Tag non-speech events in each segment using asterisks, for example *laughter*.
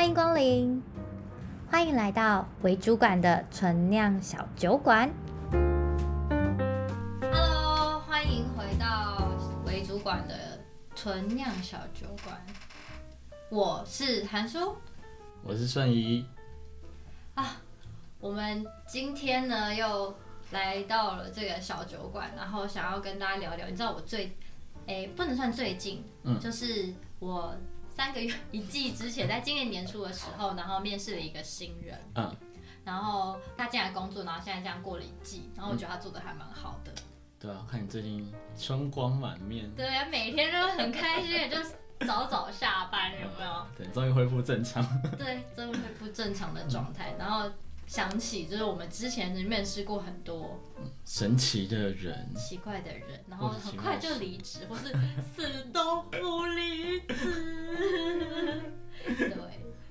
欢迎光临，欢迎来到为主管的纯酿小酒馆。Hello，欢迎回到为主管的纯酿小酒馆。我是韩叔，我是顺仪。啊，我们今天呢又来到了这个小酒馆，然后想要跟大家聊聊。你知道我最，哎，不能算最近，嗯，就是我。三个月 *laughs* 一季之前，在今年年初的时候，然后面试了一个新人，嗯，然后他进来工作，然后现在这样过了一季，然后我觉得他做的还蛮好的。对啊，看你最近春光满面。对啊，每天都很开心，就早早下班，有没有？对，终于恢复正常。*laughs* 对，终于恢复正常的状态，然后。想起就是我们之前面试过很多神奇的人、奇怪的人，然后很快就离职，或是死都不离职。*laughs* 对，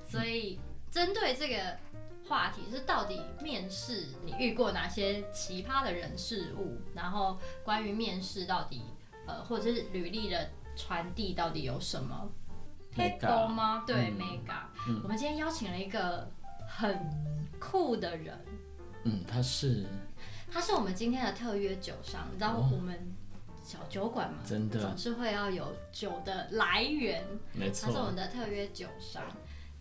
所以针对这个话题是到底面试你遇过哪些奇葩的人事物？然后关于面试到底呃，或者是履历的传递到底有什么 mega 吗？对，mega。我们今天邀请了一个很。酷的人，嗯，他是，他是我们今天的特约酒商，你知道我们小酒馆嘛，真的。总是会要有酒的来源，没错，他是我们的特约酒商，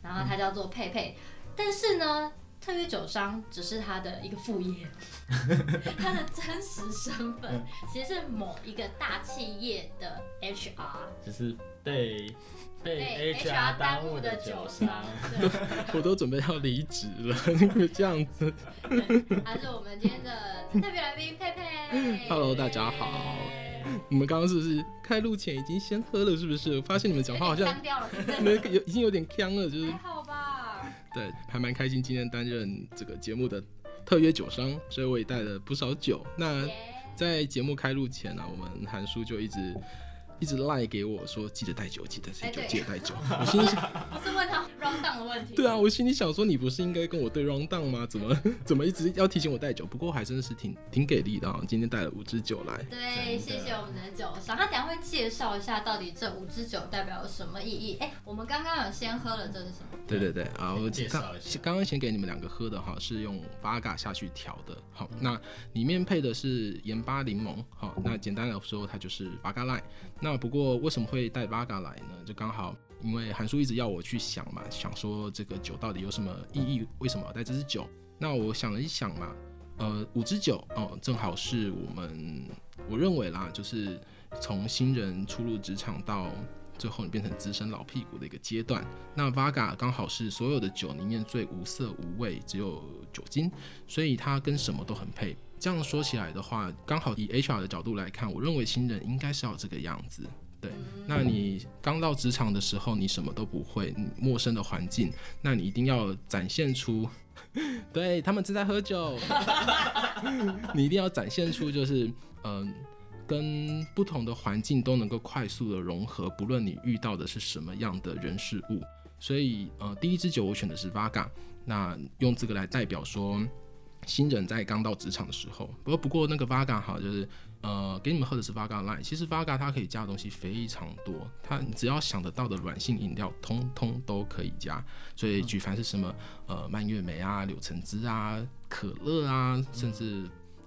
然后他叫做佩佩，嗯、但是呢，特约酒商只是他的一个副业，*laughs* 他的真实身份其实是某一个大企业的 HR，就是被。被 HR 耽误的酒商 *laughs* *laughs* 我都准备要离职了，这样子。*laughs* 还是我们今天的特别来宾佩佩。Hello，大家好。你们刚刚是不是开录前已经先喝了？是不是？我发现你们讲话好像没有，已经有点呛了，就是还好吧？对，还蛮开心今天担任这个节目的特约酒商，所以我也带了不少酒。那在节目开录前呢、啊，我们韩叔就一直。一直赖给我说，记得带酒，记得带酒，记得带酒。*laughs* 我心里想，不是问他 round down 的问题。对啊，我心里想说，你不是应该跟我对 round down 吗？怎么 *laughs* 怎么一直要提醒我带酒？不过还真的是挺挺给力的啊！今天带了五支酒来。对，谢谢我们的酒商。他等下会介绍一下到底这五支酒代表了什么意义。哎，我们刚刚有先喝了，这是什么？对对对啊，我介绍一下。刚刚先给你们两个喝的哈，是用 Vodka 下去调的。好，那里面配的是盐巴柠檬。好，那简单来说，它就是 Vodka Lime。那不过为什么会带 Vodka 来呢？就刚好因为韩叔一直要我去想嘛，想说这个酒到底有什么意义？为什么要带这支酒？那我想了一想嘛，呃，五支酒哦，正好是我们我认为啦，就是从新人初入职场到最后你变成资深老屁股的一个阶段。那 Vodka 刚好是所有的酒里面最无色无味，只有酒精，所以它跟什么都很配。这样说起来的话，刚好以 HR 的角度来看，我认为新人应该是要这个样子。对，那你刚到职场的时候，你什么都不会，陌生的环境，那你一定要展现出，*laughs* 对，他们正在喝酒，*laughs* 你一定要展现出就是，嗯、呃，跟不同的环境都能够快速的融合，不论你遇到的是什么样的人事物。所以，呃，第一支酒我选的是 Vodka，那用这个来代表说。新人在刚到职场的时候，不过不过那个 Vaga 哈，就是呃，给你们喝的是 Vaga Line。其实 Vaga 它可以加的东西非常多，它你只要想得到的软性饮料，通通都可以加。所以举凡是什么呃蔓越莓啊、柳橙汁啊、可乐啊，甚至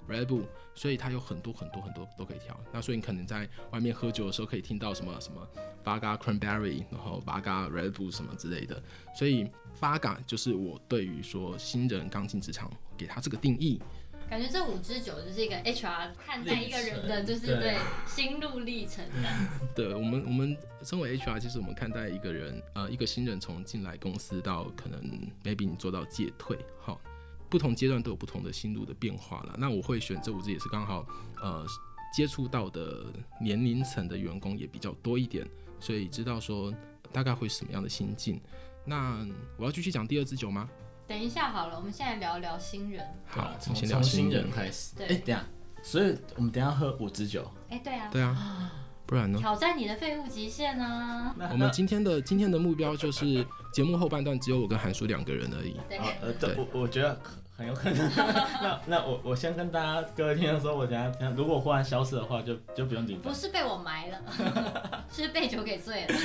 Red Bull，所以它有很多很多很多都可以调。那所以你可能在外面喝酒的时候，可以听到什么什么 Vaga Cranberry，然后 Vaga Red Bull 什么之类的。所以 Vaga 就是我对于说新人刚进职场。给他这个定义，感觉这五支酒就是一个 HR 看待一个人的，就是对心路历程的。*laughs* 对，我们，我们身为 HR，其实我们看待一个人，呃，一个新人从进来公司到可能 maybe 你做到届退，好，不同阶段都有不同的心路的变化了。那我会选这五支也是刚好，呃，接触到的年龄层的员工也比较多一点，所以知道说大概会什么样的心境。那我要继续讲第二支酒吗？等一下好了，我们现在聊一聊新人。好，从从新人开始。对哎、欸，等下，所以我们等下喝五支酒。哎、欸，对啊，对啊，不然呢？挑战你的废物极限啊！我们今天的今天的目标就是节目后半段只有我跟韩叔两个人而已。对，呃，对，我我觉得很有可能。*laughs* 那那我我先跟大家各位听众说，我等下等下如果忽然消失的话就，就就不用紧张。不是被我埋了，*laughs* 是被酒给醉了。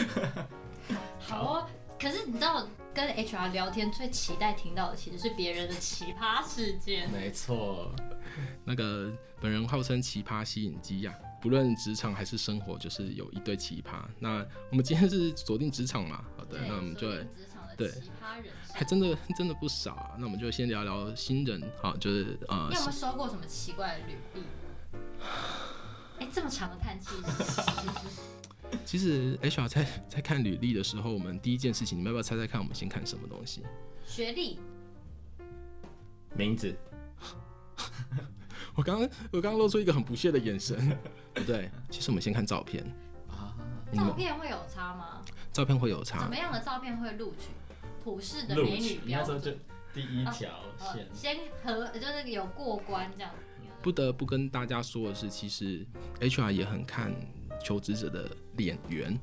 *laughs* 好哦。可是你知道，跟 HR 聊天最期待听到的其实是别人的奇葩事件。没错，那个本人号称奇葩吸引机呀，不论职场还是生活，就是有一堆奇葩。那我们今天是锁定职场嘛？好的，那我们就对奇葩人，还真的真的不少啊。那我们就先聊聊新人，好，就是呃，你有没有收过什么奇怪的履历？哎，这么长的叹气。*laughs* 其实 HR 在 *laughs* 在看履历的时候，我们第一件事情，你们要不要猜猜看？我们先看什么东西？学历、名字。*laughs* 我刚刚我刚刚露出一个很不屑的眼神，不对。其实我们先看照片啊。照片会有差吗？照片会有差。怎么样的照片会录取？普世的美女标准。就第一条线，先和就是有过关这样。不得不跟大家说的是，其实 HR 也很看。求职者的脸缘，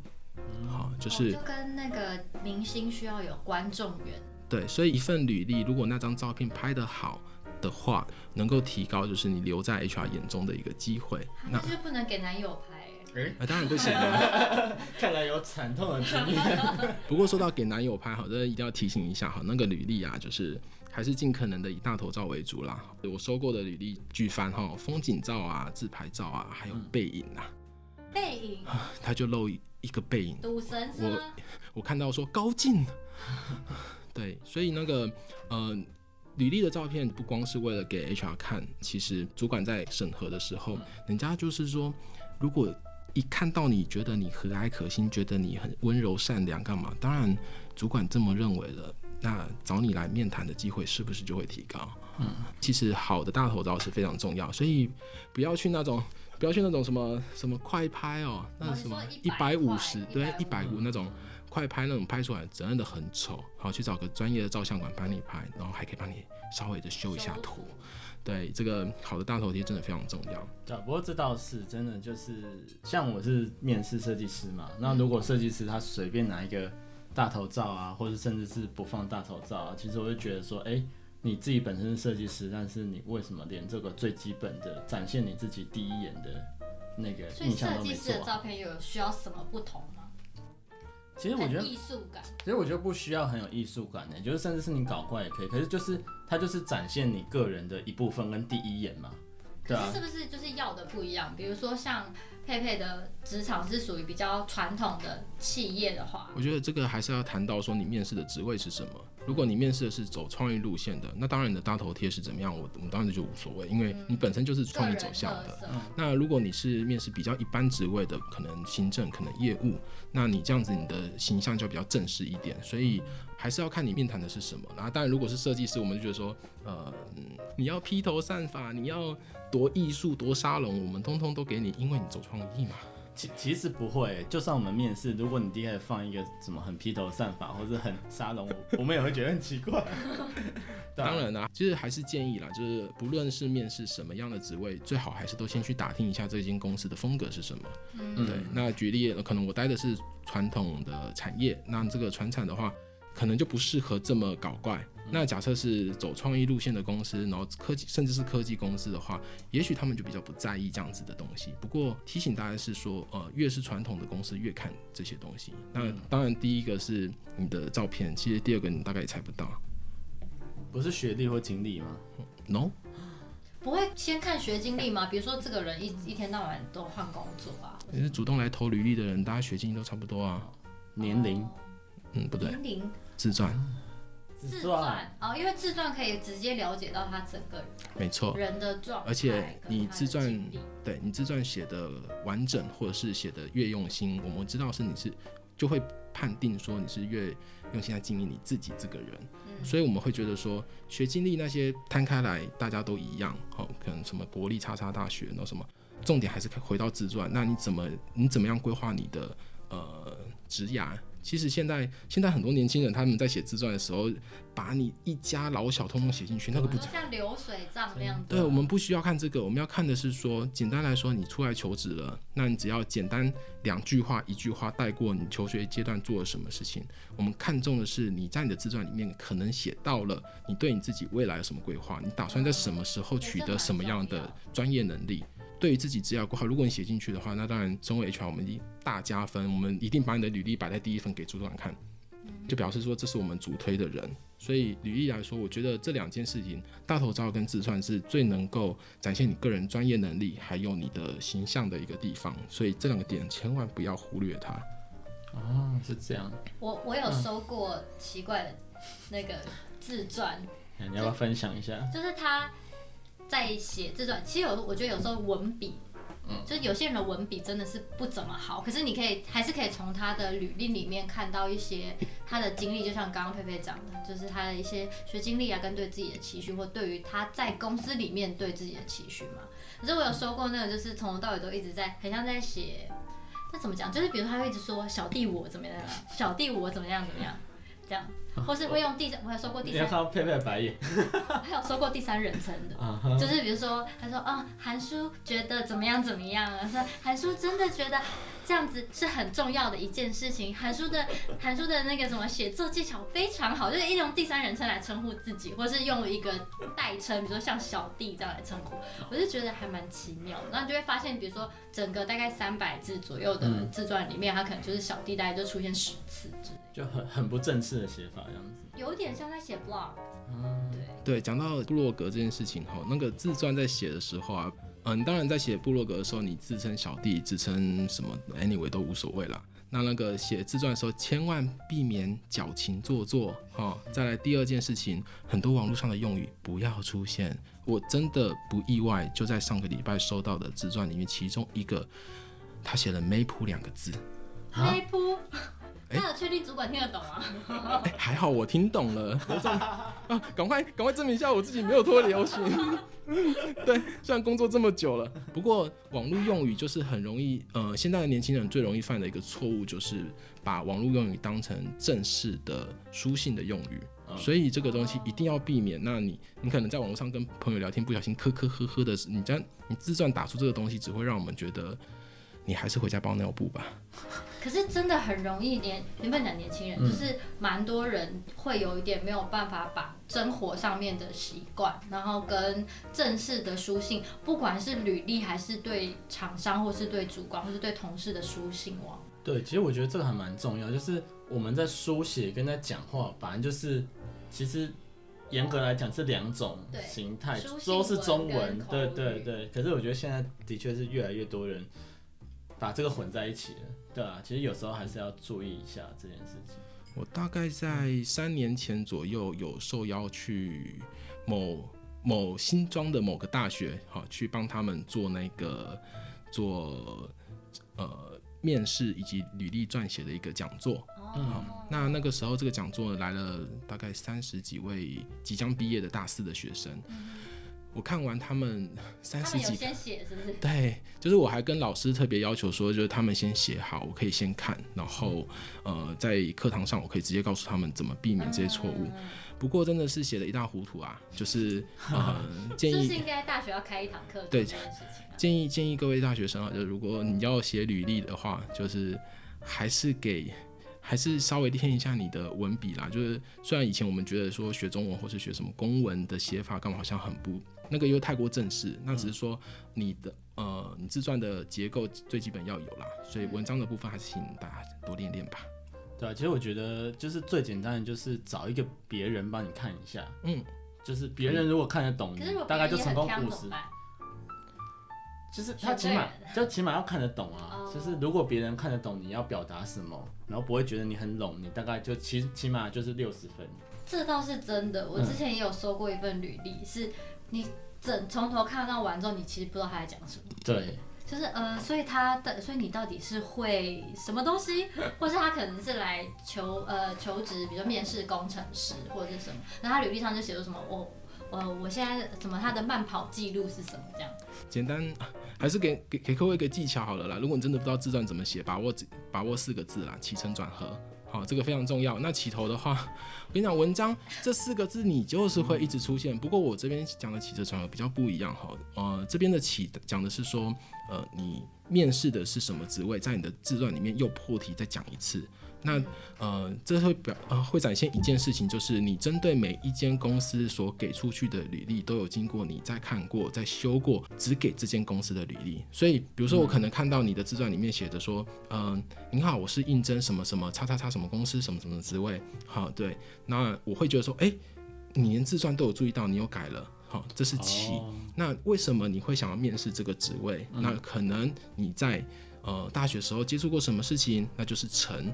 好，就是就跟那个明星需要有观众缘。对，所以一份履历，如果那张照片拍得好的话，能够提高就是你留在 HR 眼中的一个机会。那就不能给男友拍？*laughs* 哎、欸，当然不行了。*laughs* 看来有惨痛的经历。*laughs* 不过说到给男友拍，好，这一定要提醒一下，哈，那个履历啊，就是还是尽可能的以大头照为主啦。我收过的履历，举凡哈风景照啊、自拍照啊，还有背影啊。嗯背影，他就露一个背影。赌神是吗？我我看到说高进，*laughs* 对，所以那个呃，履历的照片不光是为了给 HR 看，其实主管在审核的时候，人家就是说，如果一看到你觉得你和蔼可亲，觉得你很温柔善良，干嘛？当然，主管这么认为了，那找你来面谈的机会是不是就会提高？嗯，其实好的大头照是非常重要，所以不要去那种。不要去那种什么什么快拍哦，那什么一百五十对一百五那种快拍那种拍出来真的很丑，好去找个专业的照相馆帮你拍，然后还可以帮你稍微的修一下图，对这个好的大头贴真的非常重要。对，不过这倒是真的，就是像我是面试设计师嘛，那如果设计师他随便拿一个大头照啊，或者甚至是不放大头照啊，其实我就觉得说，哎、欸。你自己本身是设计师，但是你为什么连这个最基本的展现你自己第一眼的那个印象都没做？所以设计师的照片有需要什么不同吗？其实我觉得艺术感，其实我觉得不需要很有艺术感的，就是甚至是你搞怪也可以。可是就是它就是展现你个人的一部分跟第一眼嘛，对啊。是不是就是要的不一样？比如说像佩佩的职场是属于比较传统的企业的话，我觉得这个还是要谈到说你面试的职位是什么。如果你面试的是走创意路线的，那当然你的大头贴是怎么样，我我们当然就无所谓，因为你本身就是创意走向的。那如果你是面试比较一般职位的，可能行政，可能业务，那你这样子你的形象就比较正式一点，所以还是要看你面谈的是什么。然后当然如果是设计师，我们就觉得说，呃，你要披头散发，你要多艺术多沙龙，我们通通都给你，因为你走创意嘛。其其实不会，就算我们面试，如果你第一开始放一个什么很披头散发或者很沙龙，*laughs* 我们也会觉得很奇怪。*laughs* 当然啦、啊，其实还是建议啦，就是不论是面试什么样的职位，最好还是都先去打听一下这间公司的风格是什么。嗯，对。那举例，可能我待的是传统的产业，那这个传产的话，可能就不适合这么搞怪。那假设是走创意路线的公司，然后科技甚至是科技公司的话，也许他们就比较不在意这样子的东西。不过提醒大家是说，呃，越是传统的公司越看这些东西。那当然，第一个是你的照片，其实第二个你大概也猜不到，不是学历或经历吗？No，不会先看学经历吗？比如说这个人一一天到晚都换工作啊，你是主动来投履历的人，大家学经历都差不多啊。年龄，嗯，不对，年龄，自传。自传哦，因为自传可以直接了解到他整个人，没错，人的状态。而且你自传，对你自传写的完整，或者是写的越用心，我们知道是你是就会判定说你是越用心在经营你自己这个人。嗯，所以我们会觉得说学经历那些摊开来大家都一样，好，可能什么国立叉叉大学，然后什么，重点还是回到自传。那你怎么你怎么样规划你的呃职涯？其实现在现在很多年轻人他们在写自传的时候，把你一家老小通通写进去，那个不像流水账那样子。对，我们不需要看这个，我们要看的是说，简单来说，你出来求职了，那你只要简单两句话、一句话带过你求学阶段做了什么事情。我们看重的是你在你的自传里面可能写到了你对你自己未来有什么规划，你打算在什么时候取得什么样的专业能力。对于自己职业规划，如果你写进去的话，那当然身为 HR，我们一大加分，我们一定把你的履历摆在第一份给主管看。就表示说这是我们主推的人。所以履历来说，我觉得这两件事情，大头照跟自传是最能够展现你个人专业能力，还有你的形象的一个地方。所以这两个点千万不要忽略它。哦，是这样。我我有收过奇怪的那个自传，嗯，你要不要分享一下？就，就是他在写这段，其实有我觉得有时候文笔。嗯，就有些人的文笔真的是不怎么好，可是你可以还是可以从他的履历里面看到一些他的经历，就像刚刚佩佩讲的，就是他的一些学经历啊，跟对自己的期许，或对于他在公司里面对自己的期许嘛。可是我有说过那个，就是从头到尾都一直在，很像在写，那怎么讲？就是比如他会一直说小弟我怎么样，小弟我怎么样怎么样。这样，或是会用第三，我还说过第三，你要看到佩佩白眼，*laughs* 还有说过第三人称的，uh -huh. 就是比如说，他说，啊、哦，韩叔觉得怎么样怎么样啊？说韩叔真的觉得。这样子是很重要的一件事情。韩叔的 *laughs* 韩叔的那个什么写作技巧非常好，就是一用第三人称来称呼自己，或是用一个代称，比如说像小弟这样来称呼，我就觉得还蛮奇妙的。然后你就会发现，比如说整个大概三百字左右的自传里面，他可能就是小弟，大概就出现十次之类，就很很不正式的写法这样子，有点像在写 blog。嗯，对对，讲到部落格这件事情哈，那个自传在写的时候啊。嗯，当然在写部落格的时候，你自称小弟，自称什么，anyway 都无所谓啦。那那个写自传的时候，千万避免矫情做作，哈。再来第二件事情，很多网络上的用语不要出现。我真的不意外，就在上个礼拜收到的自传里面，其中一个他写了 map 两个字。那确定主管听得懂吗？欸、还好我听懂了。*laughs* 啊，赶快赶快证明一下我自己没有脱流行。*laughs* 对，虽然工作这么久了，不过网络用语就是很容易，呃，现在的年轻人最容易犯的一个错误就是把网络用语当成正式的书信的用语，所以这个东西一定要避免。那你你可能在网络上跟朋友聊天，不小心磕磕呵呵的，你这样你自传打出这个东西，只会让我们觉得。你还是回家包尿布吧。可是真的很容易年，原本讲年轻人，就是蛮多人会有一点没有办法把生活上面的习惯，然后跟正式的书信，不管是履历还是对厂商，或是对主管，或是对同事的书信往。对，其实我觉得这个还蛮重要，就是我们在书写跟在讲话，反正就是其实严格来讲是两种形态，都是中文，对对对。可是我觉得现在的确是越来越多人。把这个混在一起了，对啊，其实有时候还是要注意一下这件事情。我大概在三年前左右有受邀去某某新庄的某个大学，好去帮他们做那个做呃面试以及履历撰写的一个讲座。嗯，那那个时候这个讲座来了大概三十几位即将毕业的大四的学生。我看完他们三十几，先写是不是？对，就是我还跟老师特别要求说，就是他们先写好，我可以先看，然后呃，在课堂上我可以直接告诉他们怎么避免这些错误。不过真的是写的一塌糊涂啊，就是 *laughs* 呃建议是应该大学要开一堂课对这件事情。建议建议各位大学生啊，就是如果你要写履历的话，就是还是给。还是稍微练一下你的文笔啦。就是虽然以前我们觉得说学中文或是学什么公文的写法，干嘛好像很不那个又太过正式。那只是说你的呃，你自传的结构最基本要有啦。所以文章的部分还是请大家多练练吧。对啊，其实我觉得就是最简单的，就是找一个别人帮你看一下。嗯，就是别人如果看得懂，大概就成功五十。就是他起码，就起码要看得懂啊。就是如果别人看得懂你要表达什么，然后不会觉得你很笼，你大概就起起码就是六十分。这倒是真的，我之前也有收过一份履历，嗯，是你整从头看到完之后，你其实不知道他在讲什么。对，就是呃，所以他的，所以你到底是会什么东西，或是他可能是来求呃求职，比如说面试工程师或者是什么，那他履历上就写了什么我。呃，我现在什么他的慢跑记录是什么？这样简单，还是给给给各位一个技巧好了啦。如果你真的不知道自传怎么写，把握把握四个字啦，起承转合，好，这个非常重要。那起头的话，我跟你讲，文章这四个字你就是会一直出现。不过我这边讲的起承转合比较不一样哈。呃，这边的起讲的是说，呃，你面试的是什么职位，在你的自传里面又破题再讲一次。那呃，这会表呃会展现一件事情，就是你针对每一间公司所给出去的履历，都有经过你再看过、再修过，只给这间公司的履历。所以，比如说我可能看到你的自传里面写着说，嗯、呃，您好，我是应征什么什么叉叉叉什么公司什么什么职位。好，对，那我会觉得说，哎，你连自传都有注意到，你有改了。好，这是其。哦、那为什么你会想要面试这个职位？嗯、那可能你在呃大学时候接触过什么事情？那就是成。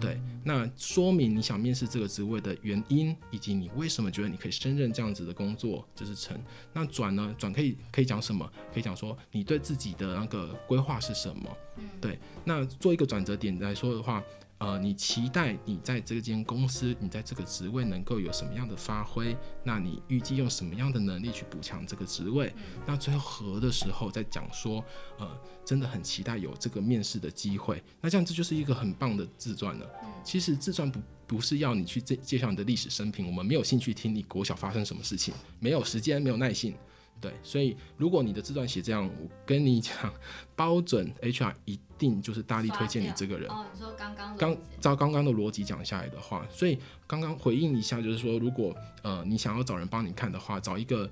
对，那说明你想面试这个职位的原因，以及你为什么觉得你可以胜任这样子的工作，就是成。那转呢？转可以可以讲什么？可以讲说你对自己的那个规划是什么？对，那做一个转折点来说的话。呃，你期待你在这间公司，你在这个职位能够有什么样的发挥？那你预计用什么样的能力去补强这个职位？那最后合的时候再讲说，呃，真的很期待有这个面试的机会。那这样这就是一个很棒的自传了。其实自传不不是要你去介介绍你的历史生平，我们没有兴趣听你国小发生什么事情，没有时间，没有耐性。对，所以如果你的自传写这样，我跟你讲，*laughs* 包准 HR 一定就是大力推荐你这个人。哦，你说刚刚刚照刚刚的逻辑讲下来的话，所以刚刚回应一下，就是说，如果呃你想要找人帮你看的话，找一个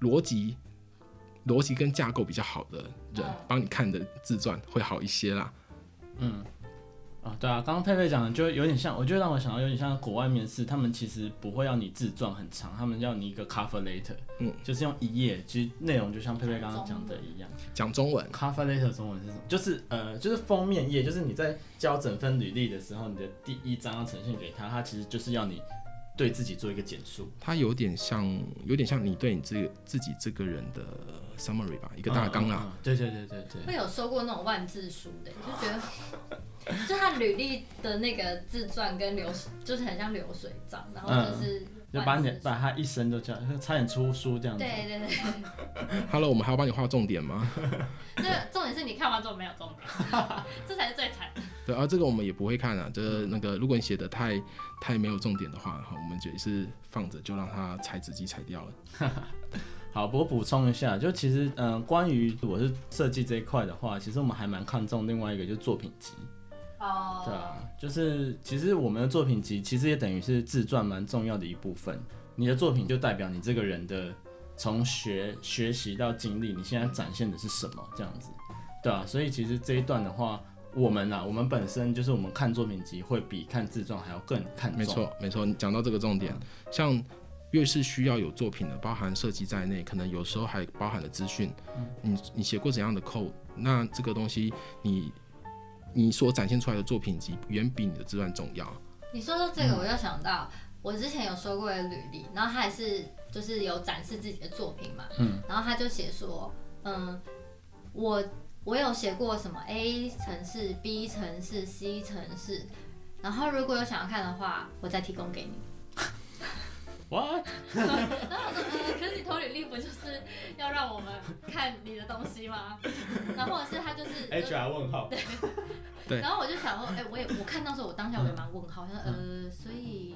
逻辑逻辑跟架构比较好的人帮你看的自传会好一些啦。嗯。啊、哦，对啊，刚刚佩佩讲的就有点像，我就让我想到有点像国外面试，他们其实不会要你自传很长，他们要你一个 cover letter，嗯，就是用一页，其实内容就像佩佩刚刚讲的一样，讲中文，cover letter 中文是什么？就是呃，就是封面页，就是你在交整份履历的时候，你的第一张要呈现给他，他其实就是要你对自己做一个简述，它有点像，有点像你对你自己自己这个人的 summary 吧，一个大纲啊、嗯嗯嗯，对对对对对，会有收过那种万字书的，就觉得。就他履历的那个自传跟流，就是很像流水账，然后就是、嗯、就把你把他一生都叫，差点出书这样子。对对对。Hello，我们还要帮你画重点吗？*laughs* 这重点是你看完之后没有重点，这才是最惨。*laughs* 对啊，这个我们也不会看啊。就是那个，如果你写的太太没有重点的话，我们也是放着，就让它裁纸机裁掉了。*laughs* 好，不过补充一下，就其实嗯、呃，关于我是设计这一块的话，其实我们还蛮看重另外一个，就是作品集。哦，oh. 对啊，就是其实我们的作品集其实也等于是自传蛮重要的一部分。你的作品就代表你这个人的从学学习到经历，你现在展现的是什么这样子，对啊，所以其实这一段的话，我们啊，我们本身就是我们看作品集会比看自传还要更看重。没错，没错，你讲到这个重点，嗯、像越是需要有作品的，包含设计在内，可能有时候还包含了资讯。嗯，你你写过怎样的 code？那这个东西你。你所展现出来的作品集远比你的自传重要。你说到这个，我就想到、嗯、我之前有说过的履历，然后他也是就是有展示自己的作品嘛，嗯，然后他就写说，嗯，我我有写过什么 A 城市、B 城市、C 城市，然后如果有想要看的话，我再提供给你。What？然后我说，呃，可是你投履历不就是要让我们看你的东西吗？*laughs* 然后或者是他就是 HR 问号。对。*laughs* 对。然后我就想说，哎、欸，我也我看到时候我当下我也蛮问号，说、嗯、呃，所以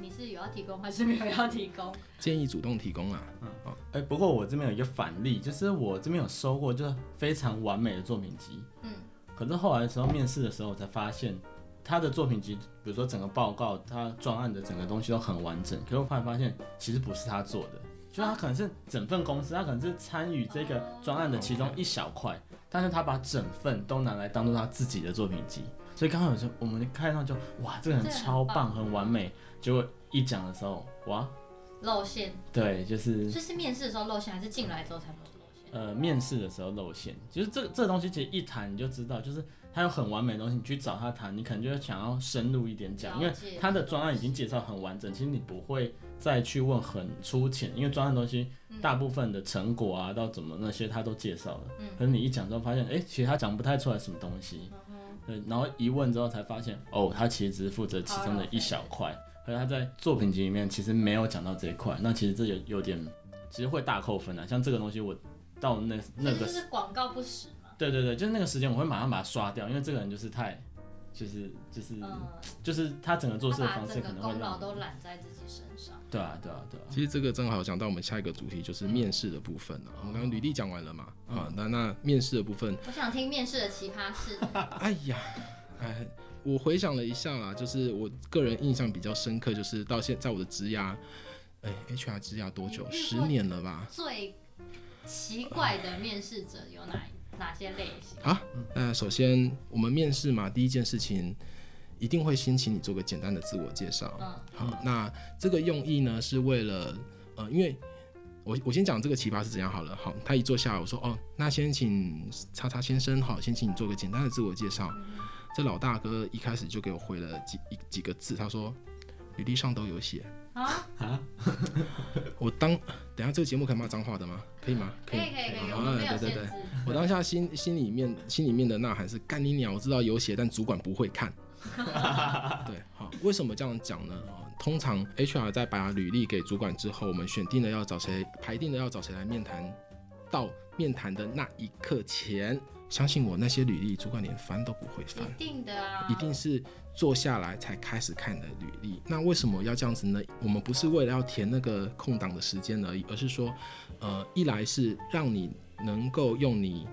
你是有要提供还是没有要提供？*laughs* 建议主动提供啊。嗯。哦，哎，不过我这边有一个反例，就是我这边有收过就是非常完美的作品集。嗯。可是后来的时候面试的时候，我才发现。他的作品集，比如说整个报告，他专案的整个东西都很完整。可是我后来发现，其实不是他做的，就他可能是整份公司，他可能是参与这个专案的其中一小块，但是他把整份都拿来当做他自己的作品集。所以刚刚有时候我们看上就哇，这个人超棒，很完美。结果一讲的时候，哇，露馅。对，就是。就是面试的时候露馅，还是进来之后才露馅？呃，面试的时候露馅，其实这这个东西其实一谈你就知道，就是。他有很完美的东西，你去找他谈，你可能就会想要深入一点讲，因为他的专案已经介绍很完整，其实你不会再去问很粗浅，因为专案东西大部分的成果啊，到怎么那些他都介绍了。嗯。可是你一讲之后发现，哎、欸，其实他讲不太出来什么东西。嗯。对，然后一问之后才发现，哦，他其实只是负责其中的一小块，可是他在作品集里面其实没有讲到这一块，那其实这有有点，其实会大扣分啊。像这个东西，我到那那个是广告不实。对对对，就是那个时间，我会马上把它刷掉，因为这个人就是太，就是就是、嗯、就是他整个做事的方式可能会功劳都揽在自己身上。对啊，对啊，对啊。其实这个正好讲到我们下一个主题，就是面试的部分了。我们刚刚履历讲完了嘛？啊、嗯，那那面试的部分，我想听面试的奇葩事。*laughs* 哎呀，哎，我回想了一下啦，就是我个人印象比较深刻，就是到现在我的职涯，哎，HR 职涯多久？十年了吧？最奇怪的面试者有哪哪些类型？好，那首先我们面试嘛，第一件事情。一定会先请你做个简单的自我介绍。嗯，好，那这个用意呢，是为了，呃，因为我我先讲这个奇葩是怎样好了。好，他一坐下来，我说，哦，那先请叉叉先生，好，先请你做个简单的自我介绍。嗯、这老大哥一开始就给我回了几几个字，他说，履历上都有写。啊啊！*laughs* 我当等下这个节目可以骂脏话的吗？可以吗？可以可以可以。可以好，对对对，我当下心心里面心里面的呐喊是干你鸟，我知道有写，但主管不会看。*laughs* 对，好，为什么这样讲呢？通常 HR 在把履历给主管之后，我们选定了要找谁，排定了要找谁来面谈，到面谈的那一刻前，相信我，那些履历主管连翻都不会翻，一定的啊，一定是坐下来才开始看你的履历。那为什么要这样子呢？我们不是为了要填那个空档的时间而已，而是说，呃，一来是让你能够用你。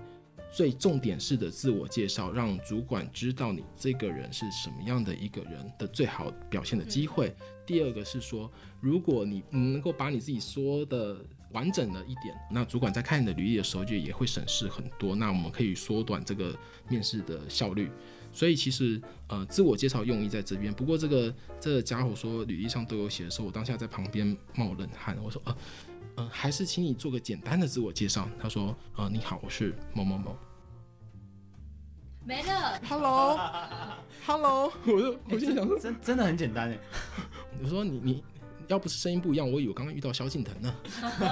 最重点式的自我介绍，让主管知道你这个人是什么样的一个人的最好表现的机会。嗯、第二个是说，如果你能够把你自己说的完整了一点，那主管在看你的履历的时候就也会省事很多。那我们可以缩短这个面试的效率。所以其实呃，自我介绍用意在这边。不过这个这个家伙说履历上都有写的时候，我当下在旁边冒冷汗。我说呃呃，还是请你做个简单的自我介绍。他说呃，你好，我是某某某。没了，Hello，Hello，*laughs* 我就我就想说，真真的很简单哎。*laughs* 我说你你要不是声音不一样，我以为刚刚遇到萧敬腾呢。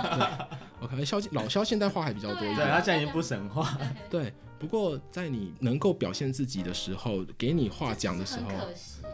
*laughs* 我可能萧老萧现代话还比较多一点，对，他现在已经不神话。对，不过在你能够表现自己的时候，给你话讲的时候，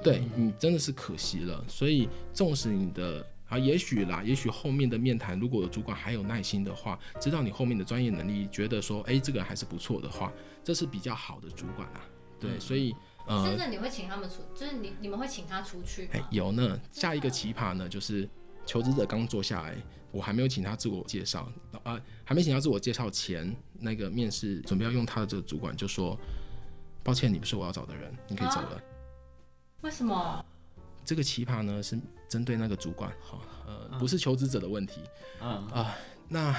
对你真的是可惜了。所以重视你的。啊，也许啦，也许后面的面谈，如果主管还有耐心的话，知道你后面的专业能力，觉得说，哎、欸，这个人还是不错的话，这是比较好的主管啊。对，嗯、所以，呃，甚至你会请他们出，就是你你们会请他出去？有呢。下一个奇葩呢，就是求职者刚坐下来，我还没有请他自我介绍，啊，还没请他自我介绍前，那个面试准备要用他的这个主管就说，抱歉，你不是我要找的人，你可以走了。啊、为什么？这个奇葩呢，是针对那个主管，哈，呃，不是求职者的问题，啊、呃，那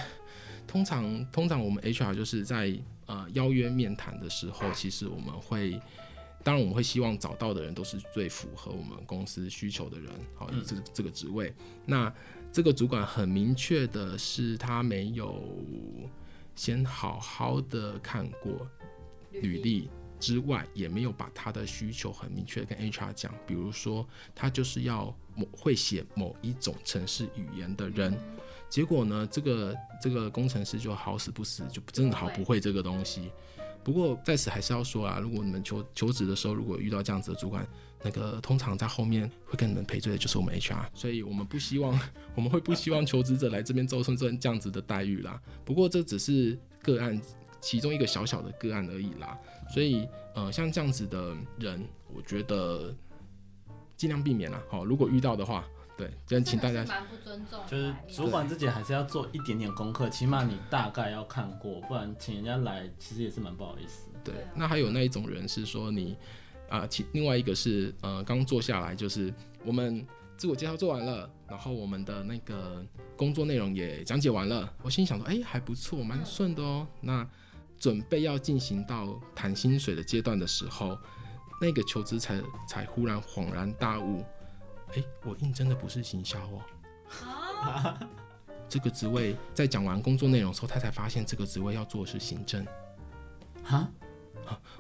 通常通常我们 HR 就是在呃邀约面谈的时候，其实我们会，当然我们会希望找到的人都是最符合我们公司需求的人，好，以这个这个职位，那这个主管很明确的是，他没有先好好的看过履历。之外，也没有把他的需求很明确跟 HR 讲，比如说他就是要某会写某一种程式语言的人，结果呢，这个这个工程师就好死不死就真的好不会这个东西。不过在此还是要说啊，如果你们求求职的时候，如果遇到这样子的主管，那个通常在后面会跟你们赔罪的就是我们 HR，所以我们不希望 *laughs* 我们会不希望求职者来这边造成这样子的待遇啦。不过这只是个案。其中一个小小的个案而已啦，所以呃，像这样子的人，我觉得尽量避免啦。好，如果遇到的话，对，就请大家蛮不尊重，就是主管自己还是要做一点点功课，起码你大概要看过，不然请人家来其实也是蛮不好意思。对，那还有那一种人是说你啊，其、呃、另外一个是呃，刚坐下来就是我们自我介绍做完了，然后我们的那个工作内容也讲解完了，我心里想说，哎、欸，还不错，蛮顺的哦、喔，那。准备要进行到谈薪水的阶段的时候，那个求职才才忽然恍然大悟，哎、欸，我应征的不是行销哦。啊、这个职位在讲完工作内容的时候，他才发现这个职位要做的是行政。哈，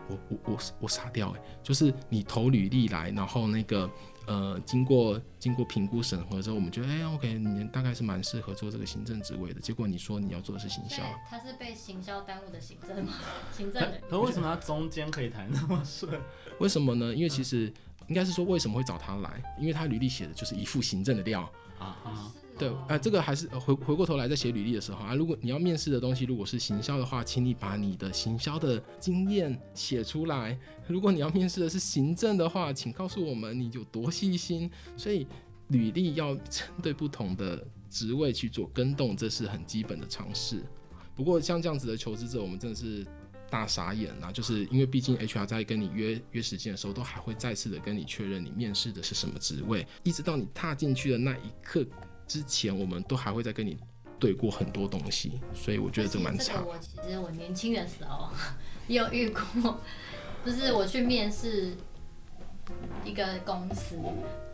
我我我我傻掉哎，就是你投履历来，然后那个。呃，经过经过评估审核之后，我们觉得，哎、欸、，OK，你大概是蛮适合做这个行政职位的。结果你说你要做的是行销，他是被行销耽误的行政吗？行政人。可为什么他中间可以谈那么顺？为什么呢？因为其实应该是说为什么会找他来？因为他履历写的就是一副行政的料啊啊。对，呃，这个还是回回过头来在写履历的时候啊，如果你要面试的东西如果是行销的话，请你把你的行销的经验写出来；如果你要面试的是行政的话，请告诉我们你有多细心。所以履历要针对不同的职位去做跟动，这是很基本的常识。不过像这样子的求职者，我们真的是大傻眼啦，就是因为毕竟 HR 在跟你约约时间的时候，都还会再次的跟你确认你面试的是什么职位，一直到你踏进去的那一刻。之前我们都还会再跟你对过很多东西，所以我觉得这蛮差。我其实我年轻的时候也有遇过，就是我去面试一个公司，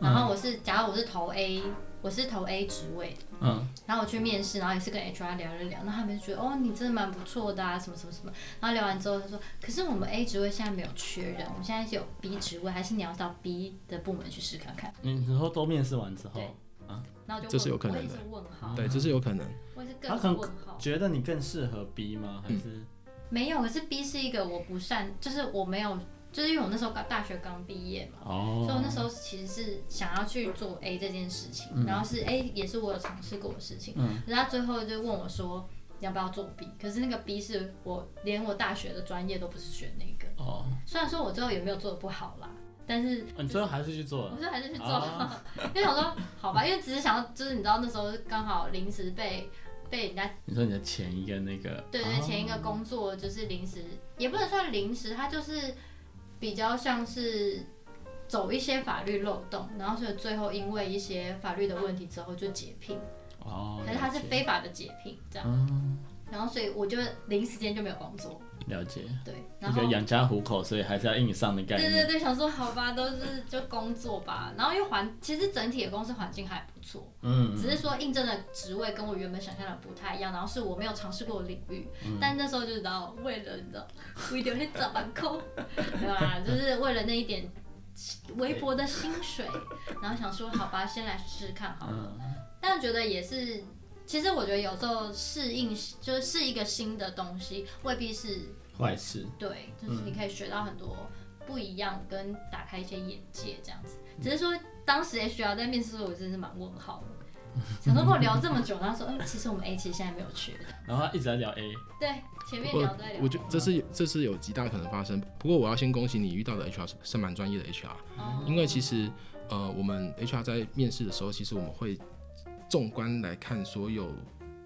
然后我是假如我是投 A，我是投 A 职位，嗯，然后我去面试，然后也是跟 HR 聊了聊，那他们就觉得哦，你真的蛮不错的啊，什么什么什么，然后聊完之后他说，可是我们 A 职位现在没有缺人，我们现在是有 B 职位，还是你要到 B 的部门去试看看？嗯，然后都面试完之后。这是有可能的，对，这是有可能。他可能觉得你更适合 B 吗？还是、嗯、没有？可是 B 是一个我不擅，就是我没有，就是因为我那时候刚大学刚毕业嘛，哦，所以我那时候其实是想要去做 A 这件事情，嗯、然后是 A 也是我有尝试过的事情，嗯，可是他最后就问我说要不要做 B，可是那个 B 是我连我大学的专业都不是选那个，哦，虽然说我最后也没有做的不好啦。但是、就是，你最后还是去做了。我最后还是去做了，因为想说，好吧，因为只是想要，就是你知道那时候刚好临时被被人家。你说你的前一个那个。对，对对，前一个工作就是临时，也不能算临时，它就是比较像是走一些法律漏洞，然后所以最后因为一些法律的问题之后就解聘。哦。可是他是非法的解聘，这样。嗯。然后所以我就临时间就没有工作。了解，对，然后养家糊口，所以还是要硬上的概念。对对对，想说好吧，都是就工作吧。然后因为环，其实整体的公司环境还不错，嗯，只是说应征的职位跟我原本想象的不太一样，然后是我没有尝试过的领域。嗯、但那时候就知道，为了你知道，为了那早班扣，对吧？就是为了那一点微薄的薪水，然后想说好吧，先来试试看好了。嗯、但觉得也是。其实我觉得有时候适应就是是一个新的东西，未必是坏事。对，就是你可以学到很多不一样，跟打开一些眼界这样子。只是说当时 HR 在面试的时候，我真的是蛮问号的，想说跟我聊这么久，然后说，嗯，其实我们 A 其实现在没有缺的。然后他一直在聊 A。对，前面聊在聊。我觉得这是这是有极大可能发生。不过我要先恭喜你遇到的 HR 是蛮专业的 HR，因为其实呃，我们 HR 在面试的时候，其实我们会。纵观来看，所有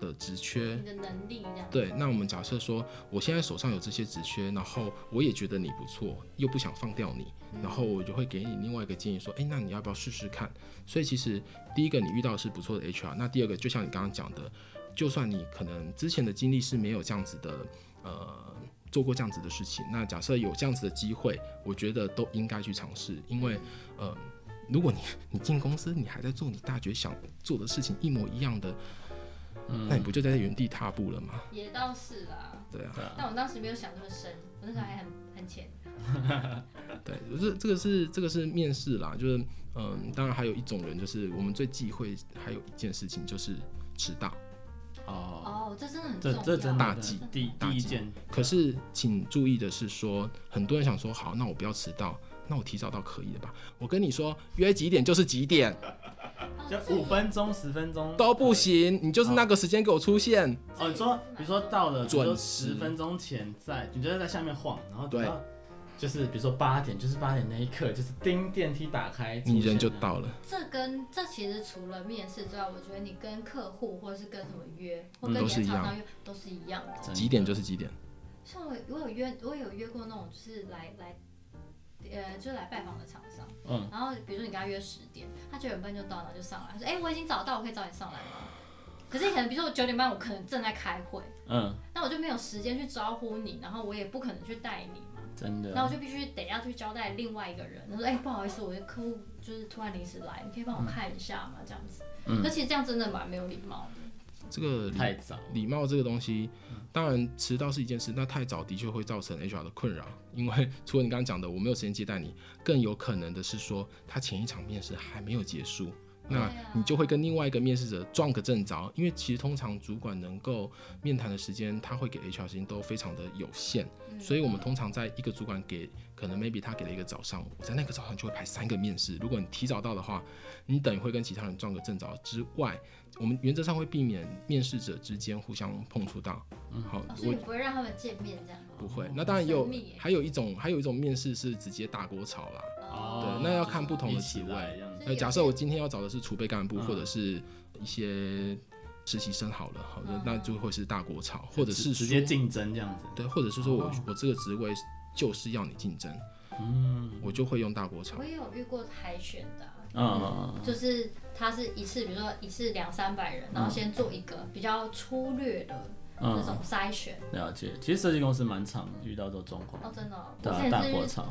的职缺，你的能力这样。对，那我们假设说，我现在手上有这些职缺，然后我也觉得你不错，又不想放掉你，然后我就会给你另外一个建议，说，诶，那你要不要试试看？所以其实第一个你遇到的是不错的 HR，那第二个就像你刚刚讲的，就算你可能之前的经历是没有这样子的，呃，做过这样子的事情，那假设有这样子的机会，我觉得都应该去尝试，因为，呃。如果你 *laughs* 你进公司，你还在做你大学想做的事情一模一样的，嗯，那你不就在原地踏步了吗？也倒是啦。对啊。但我当时没有想那么深，我那时候还很很浅。*laughs* 对，这这个是这个是面试啦，就是嗯，当然还有一种人，就是我们最忌讳还有一件事情就是迟到。哦哦，这真的很。这这真大忌，第第一件。可是请注意的是说，很多人想说好，那我不要迟到。那我提早到可以了吧？我跟你说，约几点就是几点，就五分钟、十分钟都不行，你就是那个时间给我出现。哦，你说，比如说到了准十分钟前在，你就在下面晃，然后对，就是比如说八点，就是八点那一刻，就是叮电梯打开，你人就到了。这跟这其实除了面试之外，我觉得你跟客户或者是跟什么约，或跟你厂商约都是一样的。几点就是几点。像我，我有约，我有约过那种，就是来来。呃，就是来拜访的厂商，嗯，然后比如说你跟他约十点，他九点半就到，然后就上来，他说，哎、欸，我已经早到，我可以早点上来吗？可是你可能比如说我九点半，我可能正在开会，嗯，那我就没有时间去招呼你，然后我也不可能去带你嘛，真的，那我就必须得要去交代另外一个人，他说，哎、欸，不好意思，我的客户就是突然临时来，你可以帮我看一下吗？这样子，嗯，那其实这样真的蛮没有礼貌的。这个太早，礼貌这个东西，当然迟到是一件事，那太早的确会造成 HR 的困扰，因为除了你刚刚讲的我没有时间接待你，更有可能的是说他前一场面试还没有结束，那你就会跟另外一个面试者撞个正着，因为其实通常主管能够面谈的时间，他会给 HR 时间都非常的有限，所以我们通常在一个主管给，可能 maybe 他给了一个早上，我在那个早上就会排三个面试。如果你提早到的话，你等于会跟其他人撞个正着之外，我们原则上会避免面试者之间互相碰触到。嗯，好，所以不会让他们见面这样。不会，那当然有，还有一种，还有一种面试是直接大锅炒啦。哦对，那要看不同的职位。那假设我今天要找的是储备干部，或者是一些实习生，好了，好的，那就会是大锅炒，或者是直接竞争这样子。对，或者是说我我这个职位就是要你竞争，嗯，我就会用大锅炒。我也有遇过海选的，嗯，就是他是一次，比如说一次两三百人，然后先做一个比较粗略的那种筛选。了解，其实设计公司蛮常遇到这种状况。哦，真的，对啊，大锅炒。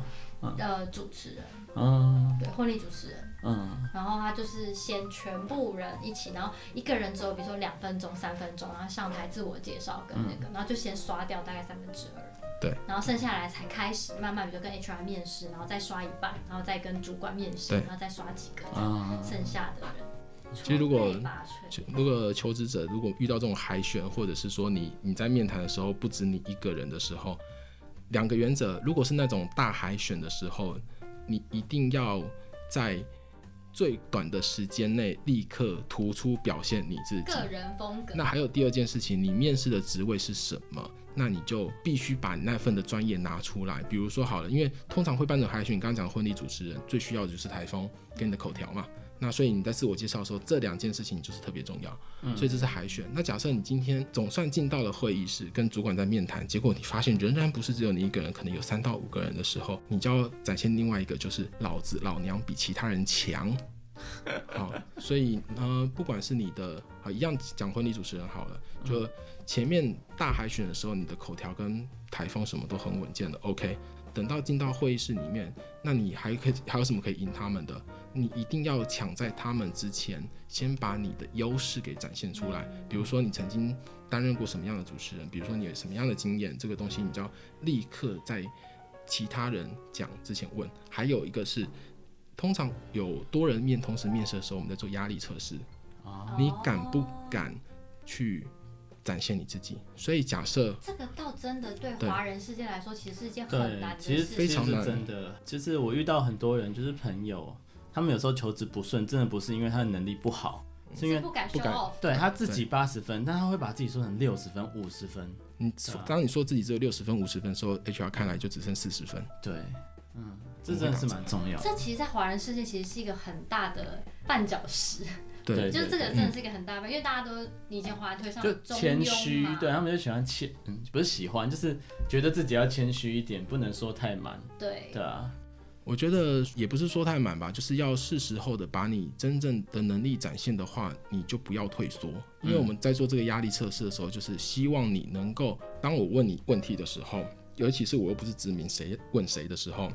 呃，主持人，嗯，对，婚礼主持人，嗯，然后他就是先全部人一起，然后一个人只有比如说两分钟、三分钟，然后上台自我介绍跟那个，然后就先刷掉大概三分之二，对，然后剩下来才开始慢慢比如跟 HR 面试，然后再刷一半，然后再跟主管面试，然后再刷几个，剩下的人。其实如果如果求职者如果遇到这种海选，或者是说你你在面谈的时候不止你一个人的时候。两个原则，如果是那种大海选的时候，你一定要在最短的时间内立刻突出表现你自己个人风格。那还有第二件事情，你面试的职位是什么？那你就必须把你那份的专业拿出来。比如说好了，因为通常会办的海选，你刚刚讲婚礼主持人最需要的就是台风跟你的口条嘛。那所以你在自我介绍的时候，这两件事情就是特别重要。嗯，所以这是海选。那假设你今天总算进到了会议室，跟主管在面谈，结果你发现仍然不是只有你一个人，可能有三到五个人的时候，你就要展现另外一个，就是老子老娘比其他人强。*laughs* 好，所以呢，不管是你的啊，一样讲婚礼主持人好了，就前面大海选的时候，你的口条跟台风什么都很稳健的，OK。等到进到会议室里面，那你还可以还有什么可以赢他们的？你一定要抢在他们之前，先把你的优势给展现出来。比如说你曾经担任过什么样的主持人，比如说你有什么样的经验，这个东西你就要立刻在其他人讲之前问。还有一个是，通常有多人面同时面试的时候，我们在做压力测试，你敢不敢去？展现你自己，所以假设这个倒真的对华人世界来说，其实是一件很难的事。其实非常难，真的。就是我遇到很多人，就是朋友，他们有时候求职不顺，真的不是因为他的能力不好，是因为不敢不敢。对他自己八十分，但他会把自己说成六十分、五十分。你当你说自己只有六十分、五十分的时候，HR 看来就只剩四十分。对，嗯，这真的是蛮重要。这其实，在华人世界，其实是一个很大的绊脚石。*laughs* 对，就是这个真的是一个很大的，因为大家都你以前华人推上就谦虚，对他们就喜欢谦，嗯，不是喜欢，就是觉得自己要谦虚一点，不能说太满。对，对啊，我觉得也不是说太满吧，就是要是时候的把你真正的能力展现的话，你就不要退缩，因为我们在做这个压力测试的时候，就是希望你能够，当我问你问题的时候，尤其是我又不是指明谁问谁的时候，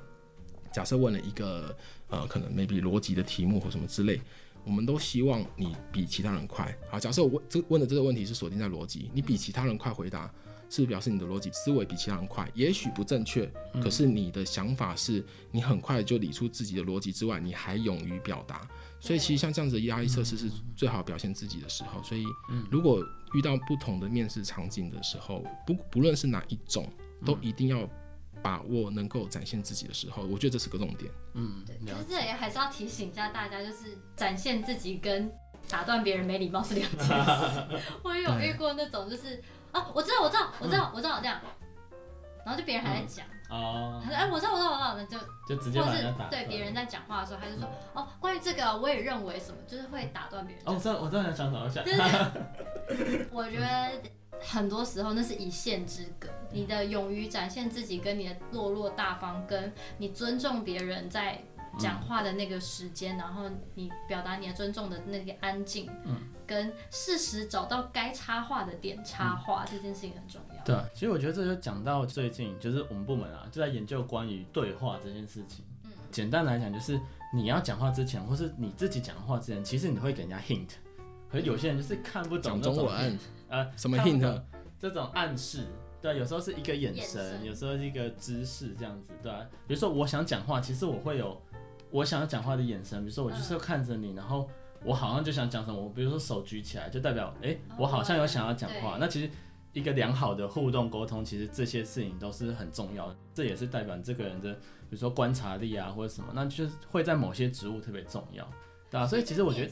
假设问了一个呃，可能 maybe 逻辑的题目或什么之类。我们都希望你比其他人快。好，假设我问这问的这个问题是锁定在逻辑，你比其他人快回答，是表示你的逻辑思维比其他人快？也许不正确，可是你的想法是你很快就理出自己的逻辑之外，你还勇于表达。所以其实像这样子的压力测试是最好表现自己的时候。所以如果遇到不同的面试场景的时候，不不论是哪一种，都一定要。把握能够展现自己的时候，我觉得这是个重点。嗯，对。可是这也还是要提醒一下大家，就是展现自己跟打断别人没礼貌是两件事。*laughs* 我也有遇过那种，就是啊，我知道，我知道，我知道，我知道这样，然后就别人还在讲哦，他说哎，我知道，我知道，我知道，那就就直接把人打。对，别人在讲话的时候，他就说哦，关于这个，我也认为什么，就是会打断别人。哦，我知道，我知道你想怎么讲。对，*laughs* 我觉得。很多时候那是一线之隔，你的勇于展现自己，跟你的落落大方，跟你尊重别人在讲话的那个时间，嗯、然后你表达你的尊重的那个安静，嗯，跟适时找到该插话的点插话，嗯、这件事情很重要。对，其实我觉得这就讲到最近，就是我们部门啊，就在研究关于对话这件事情。嗯，简单来讲，就是你要讲话之前，或是你自己讲话之前，其实你会给人家 hint，可是有些人就是看不懂中文。呃，什么 hint？这种暗示，对，有时候是一个眼神，眼神有时候是一个姿势，这样子，对啊。比如说我想讲话，其实我会有我想要讲话的眼神，比如说我就是要看着你，然后我好像就想讲什么，我比如说手举起来，就代表哎、欸，我好像有想要讲话。Oh, 那其实一个良好的互动沟通，其实这些事情都是很重要的。这也是代表你这个人的，比如说观察力啊，或者什么，那就是会在某些职务特别重要，对啊，所以其实我觉得，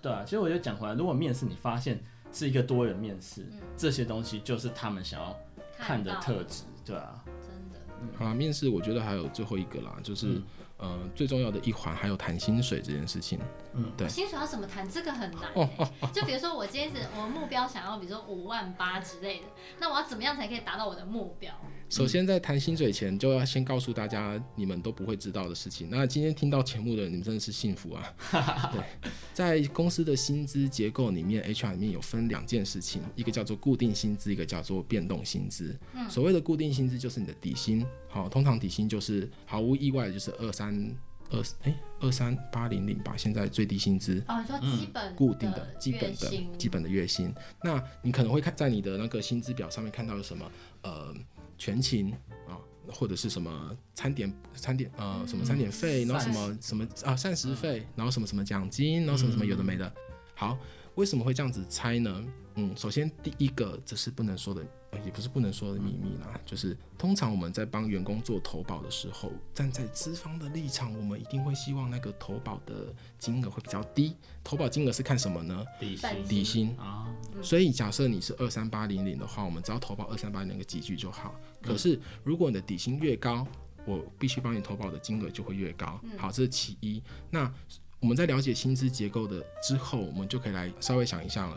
对啊，其实我觉得讲回来，如果面试你发现是一个多人面试，嗯、这些东西就是他们想要看的特质，对啊，真的。嗯、好啦，面试我觉得还有最后一个啦，就是。嗯呃，最重要的一环还有谈薪水这件事情。嗯，对，薪水要怎么谈？这个很难、*laughs* 就比如说，我今天是我目标想要，比如说五万八之类的，那我要怎么样才可以达到我的目标？首先，在谈薪水前，就要先告诉大家你们都不会知道的事情。那今天听到节目的人，你们真的是幸福啊！*laughs* 对，在公司的薪资结构里面，HR 里面有分两件事情，一个叫做固定薪资，一个叫做变动薪资。嗯，所谓的固定薪资就是你的底薪，好，通常底薪就是毫无意外的就是二三二哎二三八零零吧，现在最低薪资哦，说基本固定的基本的基本的月薪。那你可能会看在你的那个薪资表上面看到有什么呃。全勤啊，或者是什么餐点餐点呃什么餐点费，然后什么什么啊膳食费，然后什么什么奖金，然后什么什么有的没的。好，为什么会这样子猜呢？嗯，首先第一个这是不能说的。也不是不能说的秘密啦，就是通常我们在帮员工做投保的时候，站在资方的立场，我们一定会希望那个投保的金额会比较低。投保金额是看什么呢？底薪。底薪啊。所以假设你是二三八零零的话，我们只要投保二三八零零个级距就好。可是如果你的底薪越高，我必须帮你投保的金额就会越高。好，这是其一。那我们在了解薪资结构的之后，我们就可以来稍微想一下了。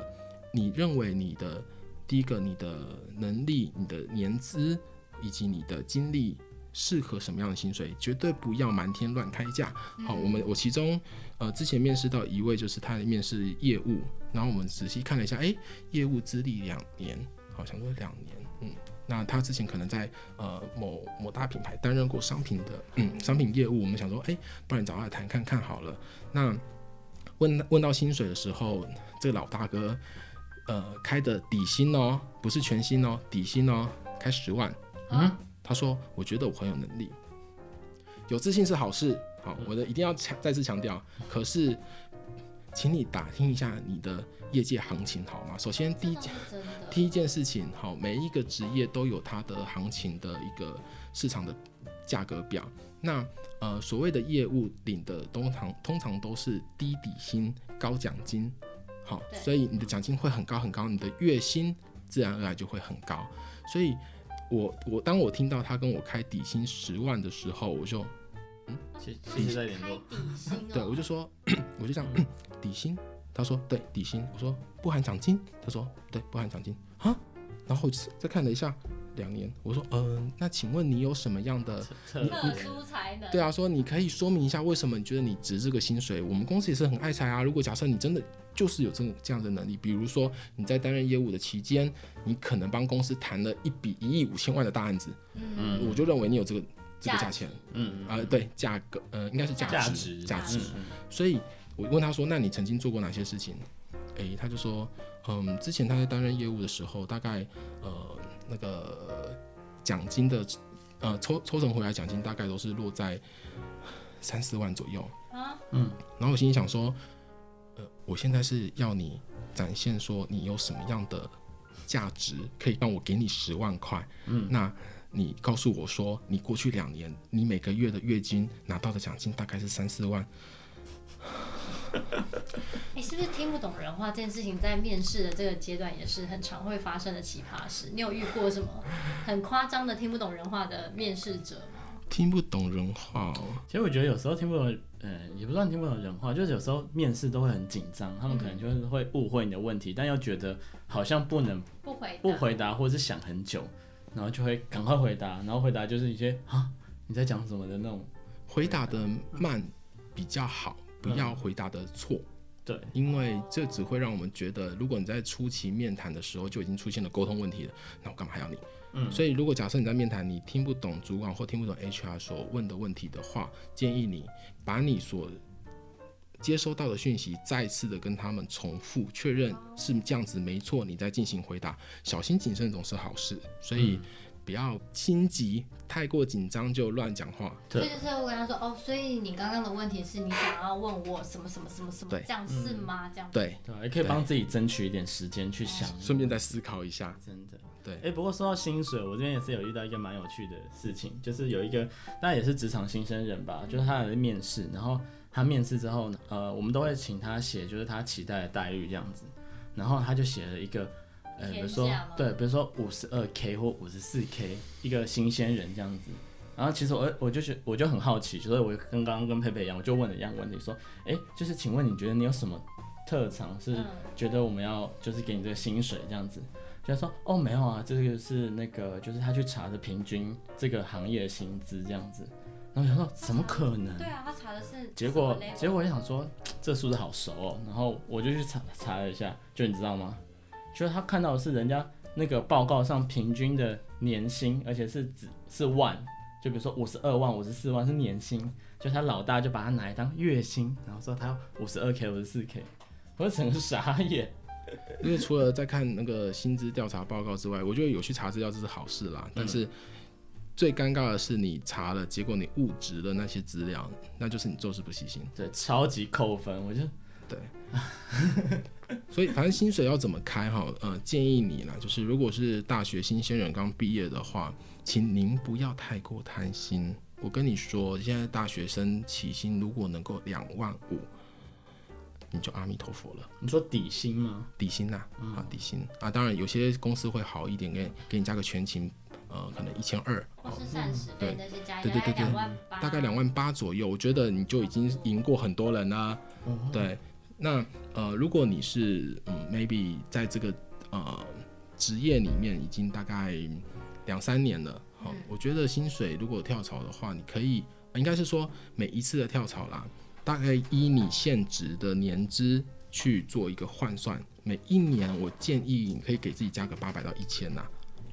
你认为你的？第一个，你的能力、你的年资以及你的经历适合什么样的薪水？绝对不要满天乱开价。好，我们我其中呃之前面试到一位，就是他的面试业务，然后我们仔细看了一下，哎、欸，业务资历两年，好像说两年，嗯，那他之前可能在呃某某大品牌担任过商品的嗯商品业务，我们想说，哎、欸，不然找他来谈看看好了。那问问到薪水的时候，这个老大哥。呃，开的底薪哦，不是全薪哦，底薪哦，开十万。嗯，他说，我觉得我很有能力，有自信是好事。好，我的一定要强再次强调。可是，请你打听一下你的业界行情好吗？首先，第一件第一件事情，好，每一个职业都有它的行情的一个市场的价格表。那呃，所谓的业务领的通常通常都是低底薪高奖金。好，所以你的奖金会很高很高，你的月薪自然而然就会很高。所以我，我我当我听到他跟我开底薪十万的时候，我就嗯，谢谢谢再联络。开底薪、哦、对，我就说，*clears throat* 我就这样，*clears throat* 底薪。他说对，底薪。我说不含奖金。他说对，不含奖金。啊，然后再看了一下。两年，我说，嗯、呃，那请问你有什么样的特殊才能？对啊，说你可以说明一下为什么你觉得你值这个薪水？我们公司也是很爱才啊。如果假设你真的就是有这种这样的能力，比如说你在担任业务的期间，你可能帮公司谈了一笔一亿五千万的大案子，嗯，我就认为你有这个这个价钱，嗯啊、呃，对，价格，呃，应该是价值，价值，值。所以我问他说，那你曾经做过哪些事情？诶、欸，他就说，嗯，之前他在担任业务的时候，大概呃。那个奖金的，呃，抽抽成回来奖金大概都是落在三四万左右。啊，嗯，然后我心里想说，呃，我现在是要你展现说你有什么样的价值，可以让我给你十万块。嗯，那你告诉我说，你过去两年你每个月的月经拿到的奖金大概是三四万。*laughs* 你、欸、是不是听不懂人话？这件事情在面试的这个阶段也是很常会发生的奇葩事。你有遇过什么很夸张的听不懂人话的面试者吗？听不懂人话哦，其实我觉得有时候听不懂，嗯，也不算听不懂人话，就是有时候面试都会很紧张，他们可能就是会误会你的问题，嗯、但又觉得好像不能不回不回答，或者是想很久，然后就会赶快回答，然后回答就是一些啊你在讲什么的那种，回答的慢比较好。不要回答的错，对，因为这只会让我们觉得，如果你在初期面谈的时候就已经出现了沟通问题了，那我干嘛还要你？嗯，所以如果假设你在面谈，你听不懂主管或听不懂 HR 所问的问题的话，建议你把你所接收到的讯息再次的跟他们重复确认是这样子没错，你再进行回答，小心谨慎总是好事。所以不要心急，太过紧张就乱讲话。所以就是我跟他说哦，所以你刚刚的问题是你想要问我什么什么什么什么，这样是吗？这样对对，也可以帮自己争取一点时间去想，顺便再思考一下。真的，对。哎，不过说到薪水，我这边也是有遇到一个蛮有趣的事情，就是有一个大概也是职场新生人吧，就是他来面试，然后他面试之后呢，呃，我们都会请他写，就是他期待的待遇这样子，然后他就写了一个。呃，比如说，对，比如说五十二 K 或五十四 K，一个新鲜人这样子。然后其实我我就是我就很好奇，所以我跟刚刚跟佩佩一样，我就问了一样问题，说，哎，就是请问你觉得你有什么特长是觉得我们要就是给你这个薪水这样子？就说，哦，没有啊，这个是那个就是他去查的平均这个行业的薪资这样子。然后我想说，怎么可能？对啊，他查的是。结果结果我就想说，这数字好熟哦。然后我就去查查了一下，就你知道吗？就是他看到的是人家那个报告上平均的年薪，而且是指是万，就比如说五十二万、五十四万是年薪，就他老大就把他拿来当月薪，然后说他要五十二 k、五十四 k，我就整个傻眼。因为除了在看那个薪资调查报告之外，我觉得有去查资料这是好事啦。但是最尴尬的是你查了，结果你误植了那些资料，那就是你做事不细心，对，超级扣分。我就对。*laughs* 所以，反正薪水要怎么开哈？呃，建议你呢，就是如果是大学新鲜人刚毕业的话，请您不要太过贪心。我跟你说，现在大学生起薪如果能够两万五，你就阿弥陀佛了。你说底薪吗？底薪呐，啊，底薪啊。当然，有些公司会好一点，给给你加个全勤，呃，可能一千二，或是膳食费那些加，对对对对，大概两万八左右，我觉得你就已经赢过很多人了。对。那呃，如果你是嗯，maybe 在这个呃职业里面已经大概两三年了，好，我觉得薪水如果跳槽的话，你可以应该是说每一次的跳槽啦，大概依你现职的年资去做一个换算，每一年我建议你可以给自己加个八百到一千呐。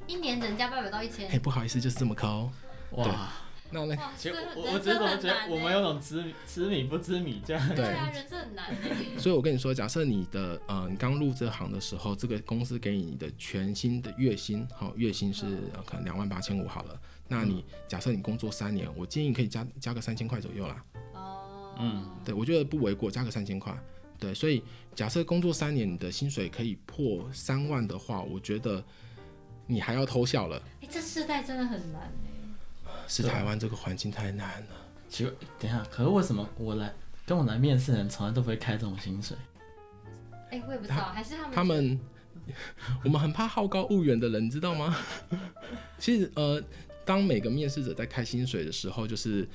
一年只能加八百到一千？嘿，不好意思，就是这么抠。哇。那那其实我我只是怎么觉得我们有种知知米不知米这样。对啊，人生很难。*laughs* 所以我跟你说，假设你的呃，你刚入这行的时候，这个公司给你的全新的月薪，好，月薪是可能两万八千五好了。那你假设你工作三年，我建议可以加加个三千块左右啦。哦。嗯，对，我觉得不为过，加个三千块。对，所以假设工作三年，你的薪水可以破三万的话，我觉得你还要偷笑了。哎，这世代真的很难。是台湾这个环境太难了。其实，等一下，可是为什么我来跟我来面试的人从来都不会开这种薪水？哎、欸，我也不知道，还是他们他们，*laughs* 我们很怕好高骛远的人，你知道吗？*laughs* 其实，呃，当每个面试者在开薪水的时候，就是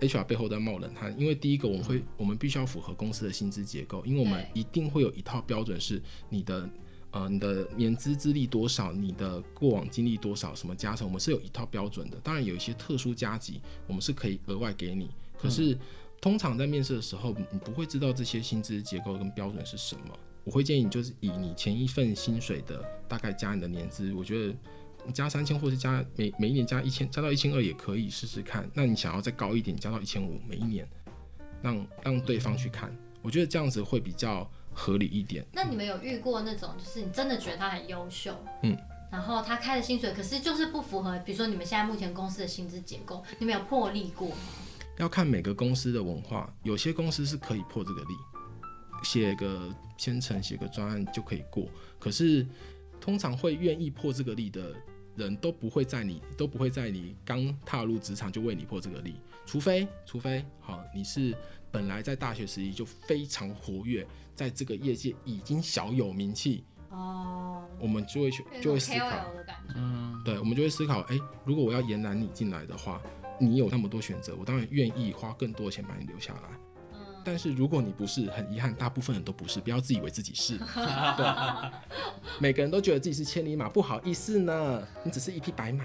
HR 背后在冒冷汗，因为第一个，我们会，我们必须要符合公司的薪资结构，因为我们一定会有一套标准，是你的。呃，你的年资资历多少？你的过往经历多少？什么加成？我们是有一套标准的。当然，有一些特殊加级，我们是可以额外给你。可是，通常在面试的时候，你不会知道这些薪资结构跟标准是什么。我会建议你就是以你前一份薪水的大概加你的年资。我觉得加三千，或是加每每一年加一千，加到一千二也可以试试看。那你想要再高一点，加到一千五，每一年让让对方去看。我觉得这样子会比较。合理一点。那你们有遇过那种，就是你真的觉得他很优秀，嗯，然后他开的薪水，可是就是不符合，比如说你们现在目前公司的薪资结构，你们有破例过吗？要看每个公司的文化，有些公司是可以破这个例，写个签呈，写个专案就可以过。可是通常会愿意破这个例的人都不会在你都不会在你刚踏入职场就为你破这个例，除非除非好你是本来在大学时期就非常活跃。在这个业界已经小有名气哦，我们就会去就会思考，嗯，对，我们就会思考，哎，如果我要延揽你进来的话，你有那么多选择，我当然愿意花更多的钱把你留下来。嗯，但是如果你不是，很遗憾，大部分人都不是，不要自以为自己是，*laughs* 对，每个人都觉得自己是千里马，不好意思呢，你只是一匹白马。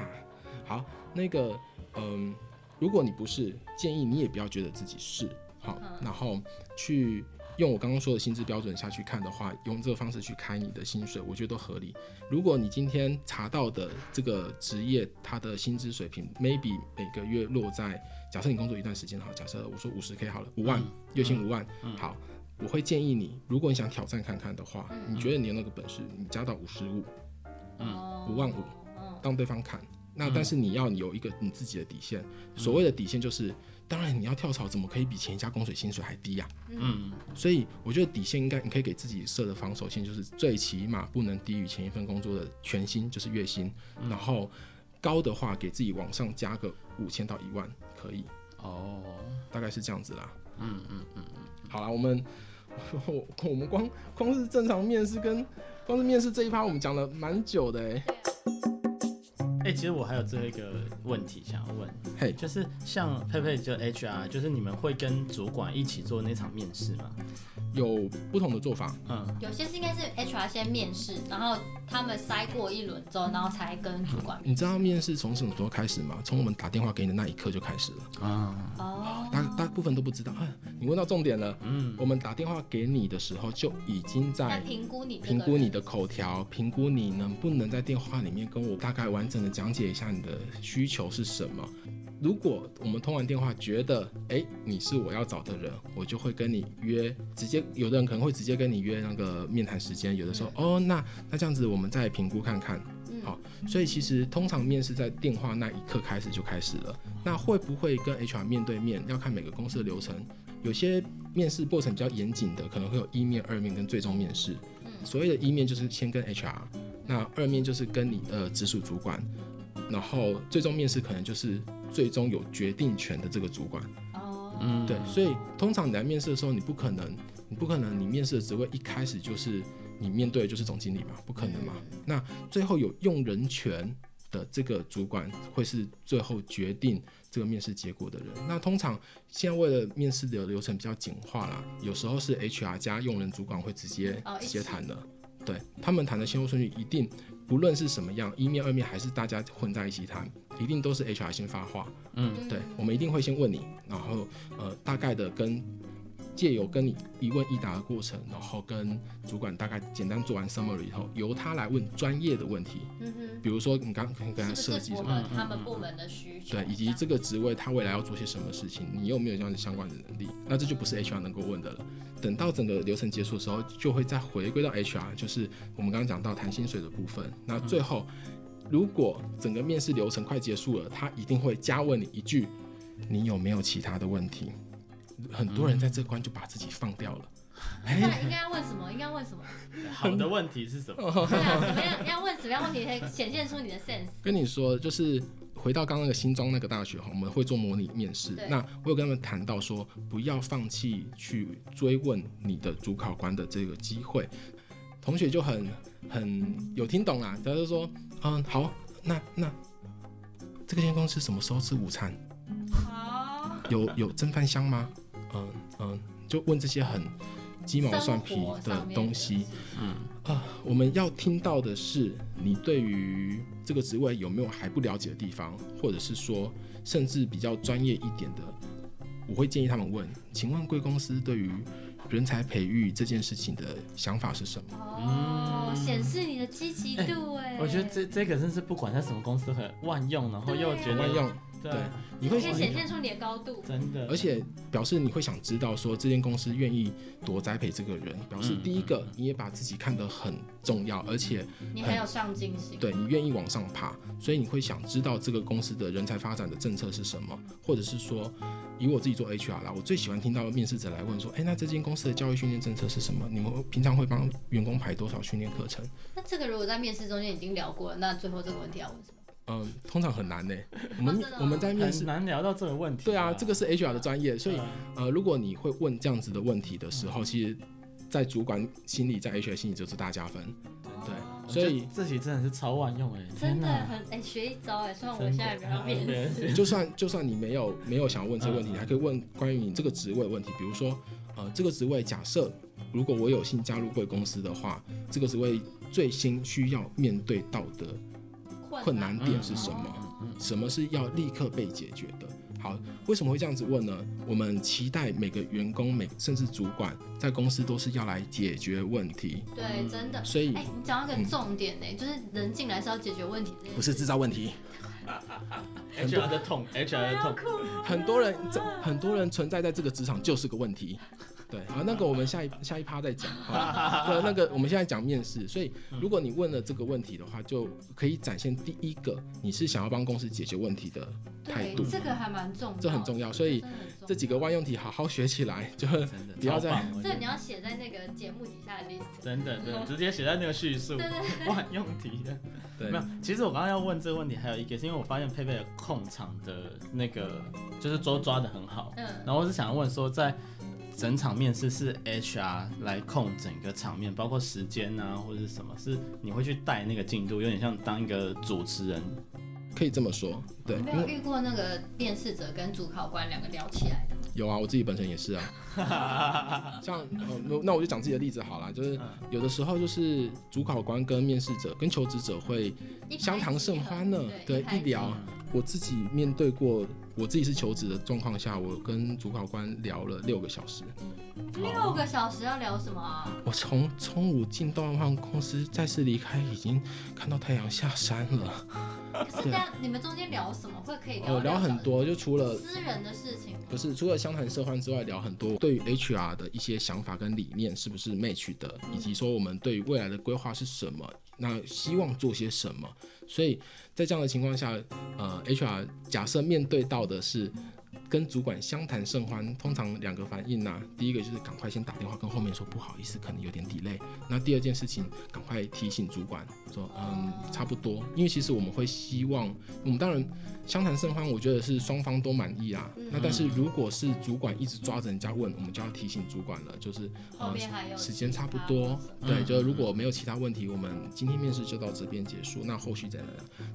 好，那个，嗯，如果你不是，建议你也不要觉得自己是，好，然后去。用我刚刚说的薪资标准下去看的话，用这个方式去开你的薪水，我觉得都合理。如果你今天查到的这个职业，它的薪资水平 maybe 每个月落在，假设你工作一段时间好，假设我说五十 K 好了，五万，嗯、月薪五万，嗯、好，我会建议你，如果你想挑战看看的话，嗯、你觉得你有那个本事，你加到五十五，嗯，五万五，让对方看，那但是你要有一个你自己的底线，所谓的底线就是，当然你要跳槽，怎么可以比前一家供水薪水还低呀？嗯，所以我觉得底线应该你可以给自己设的防守线，就是最起码不能低于前一份工作的全薪，就是月薪，然后高的话给自己往上加个五千到一万可以。哦，大概是这样子啦。嗯嗯嗯嗯，好啦，我们我 *laughs* 我们光光是正常面试跟光是面试这一趴，我们讲了蛮久的哎、欸。哎、欸，其实我还有最后一个问题想要问，嘿、hey，就是像佩佩就 HR，就是你们会跟主管一起做那场面试吗？有不同的做法，嗯，有些是应该是 HR 先面试，然后他们筛过一轮之后，然后才跟主管。你知道面试从什么时候开始吗？从我们打电话给你的那一刻就开始了啊。哦，大大部分都不知道。啊，你问到重点了。嗯，我们打电话给你的时候就已经在评估你评估你的口条，评估你能不能在电话里面跟我大概完整的讲解一下你的需求是什么。如果我们通完电话觉得，哎、欸，你是我要找的人，我就会跟你约，直接有的人可能会直接跟你约那个面谈时间，有的时候，嗯、哦，那那这样子我们再评估看看。好，所以其实通常面试在电话那一刻开始就开始了。那会不会跟 HR 面对面？要看每个公司的流程。有些面试过程比较严谨的，可能会有一面、二面跟最终面试。所谓的一面就是先跟 HR，那二面就是跟你的直属主管，然后最终面试可能就是最终有决定权的这个主管。哦，嗯，对。所以通常你来面试的时候，你不可能，你不可能，你面试的职位一开始就是。你面对的就是总经理嘛，不可能嘛。那最后有用人权的这个主管会是最后决定这个面试结果的人。那通常现在为了面试的流程比较简化啦，有时候是 HR 加用人主管会直接直接谈的。对，他们谈的先后顺序一定不论是什么样，一面二面还是大家混在一起谈，一定都是 HR 先发话。嗯，对，我们一定会先问你，然后呃大概的跟。借由跟你一问一答的过程，然后跟主管大概简单做完 summary 以后，由他来问专业的问题。嗯哼。比如说你刚刚跟他设计什么？他们部门的需求。对，以及这个职位他未来要做些什么事情，你有没有这样的相关的能力？那这就不是 HR 能够问的了。等到整个流程结束的时候，就会再回归到 HR，就是我们刚刚讲到谈薪水的部分。那最后，如果整个面试流程快结束了，他一定会加问你一句：你有没有其他的问题？很多人在这关就把自己放掉了。*laughs* 那、应该要问什么？应该问什么？好的问题是什么？*laughs* 怎么样？要问什么样问题可以显现出你的 sense？跟你说，就是回到刚刚那个新庄那个大学哈，我们会做模拟面试。那我有跟他们谈到说，不要放弃去追问你的主考官的这个机会。同学就很很有听懂啦，他就说，嗯，好，那那这个间公司什么时候吃午餐？好，有有蒸饭箱吗？嗯嗯，就问这些很鸡毛蒜皮的东西。嗯啊，我们要听到的是你对于这个职位有没有还不了解的地方，或者是说甚至比较专业一点的，我会建议他们问：请问贵公司对于人才培育这件事情的想法是什么？哦，显示你的积极度哎、欸。我觉得这这个真是不管在什么公司很万用，然后又觉得万用。对，你会显现出你的高度，真的，而且表示你会想知道说这间公司愿意多栽培这个人，表示第一个你也把自己看得很重要，而且你很有上进心，对，你愿意往上爬，所以你会想知道这个公司的人才发展的政策是什么，或者是说，以我自己做 HR 啦，我最喜欢听到面试者来问说，哎，那这间公司的教育训练政策是什么？你们平常会帮员工排多少训练课程？那这个如果在面试中间已经聊过了，那最后这个问题要问什么？嗯，通常很难呢。*laughs* 我们我们在面试难聊到这个问题。对啊，这个是 HR 的专业，所以呃，如果你会问这样子的问题的时候，其实，在主管心里，在 HR 心里就是大加分。对，所以这题真的是超万用哎，真的很哎，学一招哎。虽然我现在没有 *laughs* 面试，就算就算你没有没有想要问这个问题，你还可以问关于你这个职位的问题，比如说呃，这个职位假设如果我有幸加入贵公司的话，这个职位最新需要面对到的。困难点是什么？什么是要立刻被解决的？好，为什么会这样子问呢？我们期待每个员工、每甚至主管在公司都是要来解决问题。对，真的。所以，哎、欸，你讲到一个重点呢、嗯，就是人进来是要解决问题，不是制造问题。*laughs* HR 的痛，HR 的痛。*laughs* 很多人，很多人存在在这个职场就是个问题。对，好，那个我们下一下一趴再讲。*laughs* 对，那个我们现在讲面试，所以如果你问了这个问题的话，就可以展现第一个你是想要帮公司解决问题的态度。这个还蛮重要，这很重要。所以这几个万用题好好学起来，就 *laughs* 不要再。这你要写在那个节目底下的 list。真的，对，*laughs* 直接写在那个叙述。对对万用题的。对，没有。其实我刚刚要问这个问题，还有一个是因为我发现佩佩的控场的那个就是都抓的很好。嗯。然后我是想要问说，在整场面试是 HR 来控整个场面，包括时间啊，或者是什么？是你会去带那个进度，有点像当一个主持人，可以这么说。对。没有遇过那个面试者跟主考官两个聊起来的？有啊，我自己本身也是啊。*laughs* 像、呃，那我就讲自己的例子好了，就是有的时候就是主考官跟面试者跟求职者会相谈甚欢呢，对，一聊。我自己面对过，我自己是求职的状况下，我跟主考官聊了六个小时。六个小时要聊什么啊？我从中午进到公司，再次离开，已经看到太阳下山了。可是这样，你们中间聊什么？会可以聊？哦，聊很多，就除了私人的事情。不是，除了相谈甚欢之外，聊很多对于 HR 的一些想法跟理念是不是 match 的，以及说我们对于未来的规划是什么，那希望做些什么。所以在这样的情况下，呃，HR 假设面对到的是跟主管相谈甚欢，通常两个反应呢、第一个就是赶快先打电话跟后面说不好意思，可能有点 delay。那第二件事情，赶快提醒主管说，嗯，差不多，因为其实我们会希望，我们当然。相谈甚欢，我觉得是双方都满意啊。嗯、那但是如果是主管一直抓着人家问，我们就要提醒主管了，就是呃时间差不多，对，就如果没有其他问题，我们今天面试就到这边结束。那后续再来。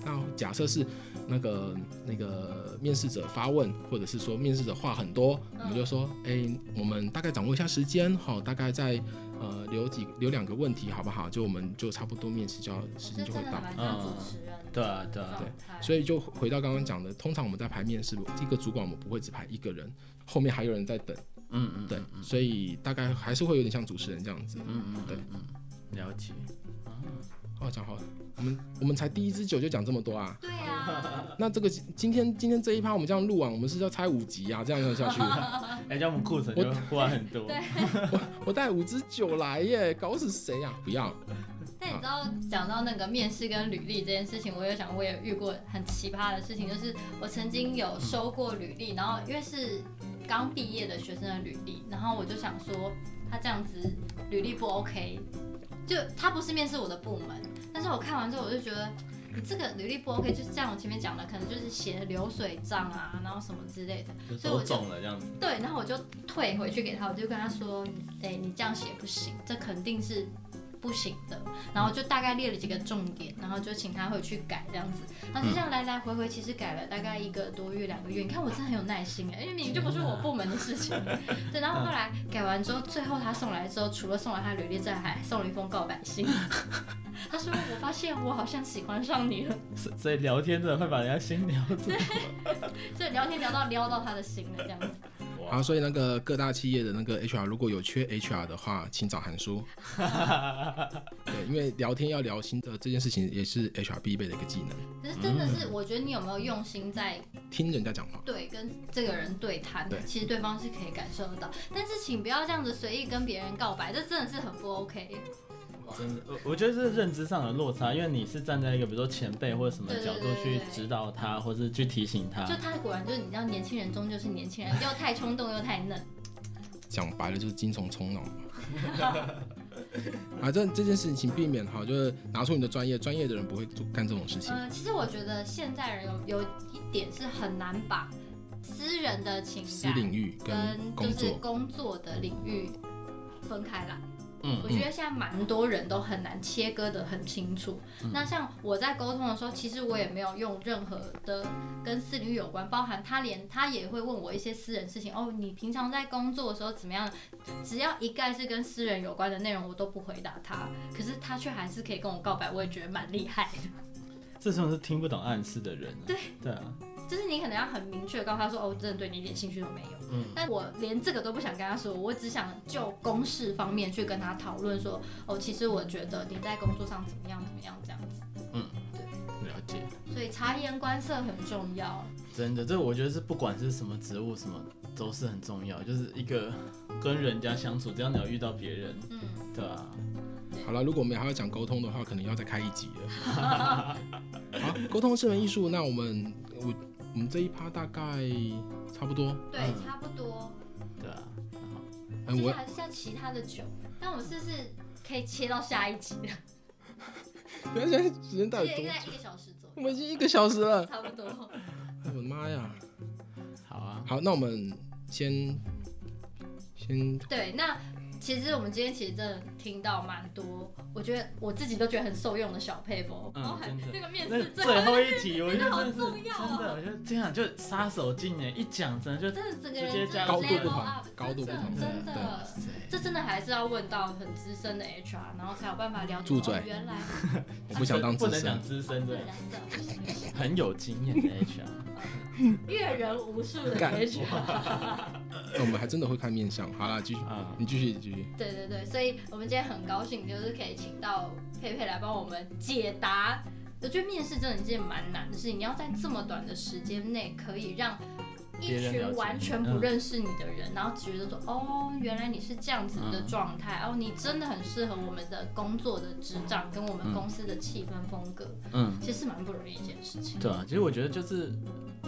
那假设是那个那个面试者发问，或者是说面试者话很多，我们就说，哎、欸，我们大概掌握一下时间，好，大概在。呃，留几留两个问题好不好？就我们就差不多面试就要时间就会到。嗯，对啊，对啊，对。所以就回到刚刚讲的，通常我们在排面试，一个主管我们不会只排一个人，后面还有人在等。嗯嗯，对。所以大概还是会有点像主持人这样子。嗯嗯，对，嗯，了解。哦，讲好了，我们我们才第一支酒就讲这么多啊？对啊。*laughs* 那这个今天今天这一趴我们这样录完，我们是要拆五集啊？这样下去，*laughs* 哎，这样我们库存就花很多。*laughs* 对，我我带五支酒来耶，搞死谁呀？不要。但你知道讲到那个面试跟履历这件事情，我有想我也遇过很奇葩的事情，就是我曾经有收过履历，然后因为是刚毕业的学生的履历，然后我就想说他这样子履历不 OK。就他不是面试我的部门，但是我看完之后我就觉得你这个履历不 OK，就是像我前面讲的，可能就是写流水账啊，然后什么之类的，所以我就中了这样子。对，然后我就退回去给他，我就跟他说，哎、欸，你这样写不行，这肯定是。不行的，然后就大概列了几个重点，然后就请他回去改这样子，然后就这样来来回回，其实改了大概一个多月、两个月。你看我真的很有耐心哎，因为明明就不是我部门的事情。*laughs* 对，然后后来改完之后，最后他送来之后，除了送了他履历之外，还送了一封告白信。他说：“我发现我好像喜欢上你了。*laughs* ”所以聊天真的会把人家心撩住。*laughs* 所以聊天聊到撩到他的心了这样子。好，所以那个各大企业的那个 HR 如果有缺 HR 的话，请找韩叔。*laughs* 对，因为聊天要聊心的这件事情，也是 HR 必备的一个技能。可是真的是，我觉得你有没有用心在听人家讲话？对，跟这个人对谈，对，其实对方是可以感受得到。但是请不要这样子随意跟别人告白，这真的是很不 OK。真的，我我觉得这是认知上的落差，因为你是站在一个比如说前辈或者什么角度去指导他，或是去提醒他。就他果然就是你知道，年轻人终究是年轻人，又太冲动又太嫩。*laughs* 讲白了就是精虫冲脑嘛。*laughs* 啊，这这件事情请避免哈，就是拿出你的专业，专业的人不会做干这种事情。嗯，其实我觉得现在人有有一点是很难把私人的情感、私领域跟就是工作的领域分开来。我觉得现在蛮多人都很难切割的很清楚。嗯、那像我在沟通的时候，其实我也没有用任何的跟私领域有关，包含他连他也会问我一些私人事情。哦，你平常在工作的时候怎么样？只要一概是跟私人有关的内容，我都不回答他。可是他却还是可以跟我告白，我也觉得蛮厉害的。这种是听不懂暗示的人。对对啊。就是你可能要很明确告诉他说，哦，我真的对你一点兴趣都没有。嗯，但我连这个都不想跟他说，我只想就公事方面去跟他讨论说，哦，其实我觉得你在工作上怎么样怎么样这样子。嗯，对，了解。所以察言观色很重要。真的，这我觉得是不管是什么职务什么，都是很重要，就是一个跟人家相处，只要你有遇到别人，嗯，对啊。好了，如果我们还要讲沟通的话，可能要再开一集了。*laughs* 好，沟通是门艺术，那我们我我们这一趴大概差不多。对，差不多。对啊。接下来还是像其他的酒，那我们是不是可以切到下一集的？*laughs* 不要现在时间到底多？应该一个小时左右。我们已经一个小时了。差不多。哎我的妈呀！好啊。好，那我们先先。对，那。其实我们今天其实真的听到蛮多，我觉得我自己都觉得很受用的小撇步。嗯，真的。那个面试最后一题，我觉得好重要真的，我觉得这样就杀手锏哎，一讲真的就真的整个人直接加高度不同，高度不同，真的，这真的还是要问到很资深的 HR，然后才有办法了解。住嘴！原来 *laughs* 我不想当资深，不能讲资深，的，很有经验的 HR，*laughs* 阅人无数的 HR。我们还真的会看面相。好了，继续啊，你继续继续。对对对，所以我们今天很高兴，就是可以请到佩佩来帮我们解答。我觉得面试真的一件蛮难的事情，你要在这么短的时间内，可以让一群完全不认识你的人，然后觉得说，哦，原来你是这样子的状态，哦，你真的很适合我们的工作的职掌跟我们公司的气氛风格。嗯，其实是蛮不容易一件事情。对啊，其实我觉得就是。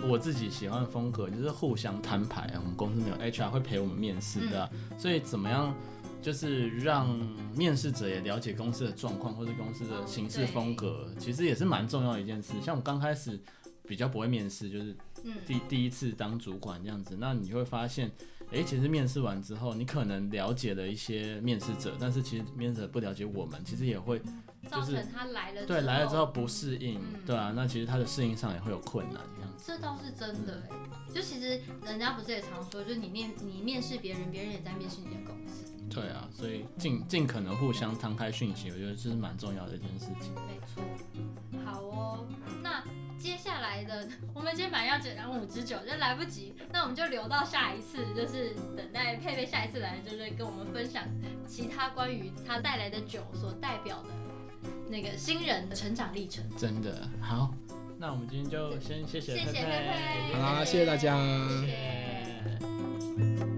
我自己喜欢的风格就是互相摊牌啊，我们公司没有 HR 会陪我们面试的，嗯，所以怎么样就是让面试者也了解公司的状况或者公司的行事风格，其实也是蛮重要的一件事。像我刚开始比较不会面试，就是第第一次当主管这样子，那你会发现。哎、欸，其实面试完之后，你可能了解了一些面试者，但是其实面试者不了解我们，其实也会就是他来了，对，来了之后不适应，嗯，对啊，那其实他的适应上也会有困难这样子。这倒是真的哎，就其实人家不是也常说，就是你面你面试别人，别人也在面试你的公司。对啊，所以尽尽可能互相摊开讯息，我觉得这是蛮重要的一件事情。没错，好哦，那。接下来的，*laughs* 我们今天本来要讲五支酒，就来不及，那我们就留到下一次，就是等待佩佩下一次来，就是跟我们分享其他关于他带来的酒所代表的那个新人的成长历程。真的好，那我们今天就先谢谢佩佩，好啦，谢谢大家。谢谢。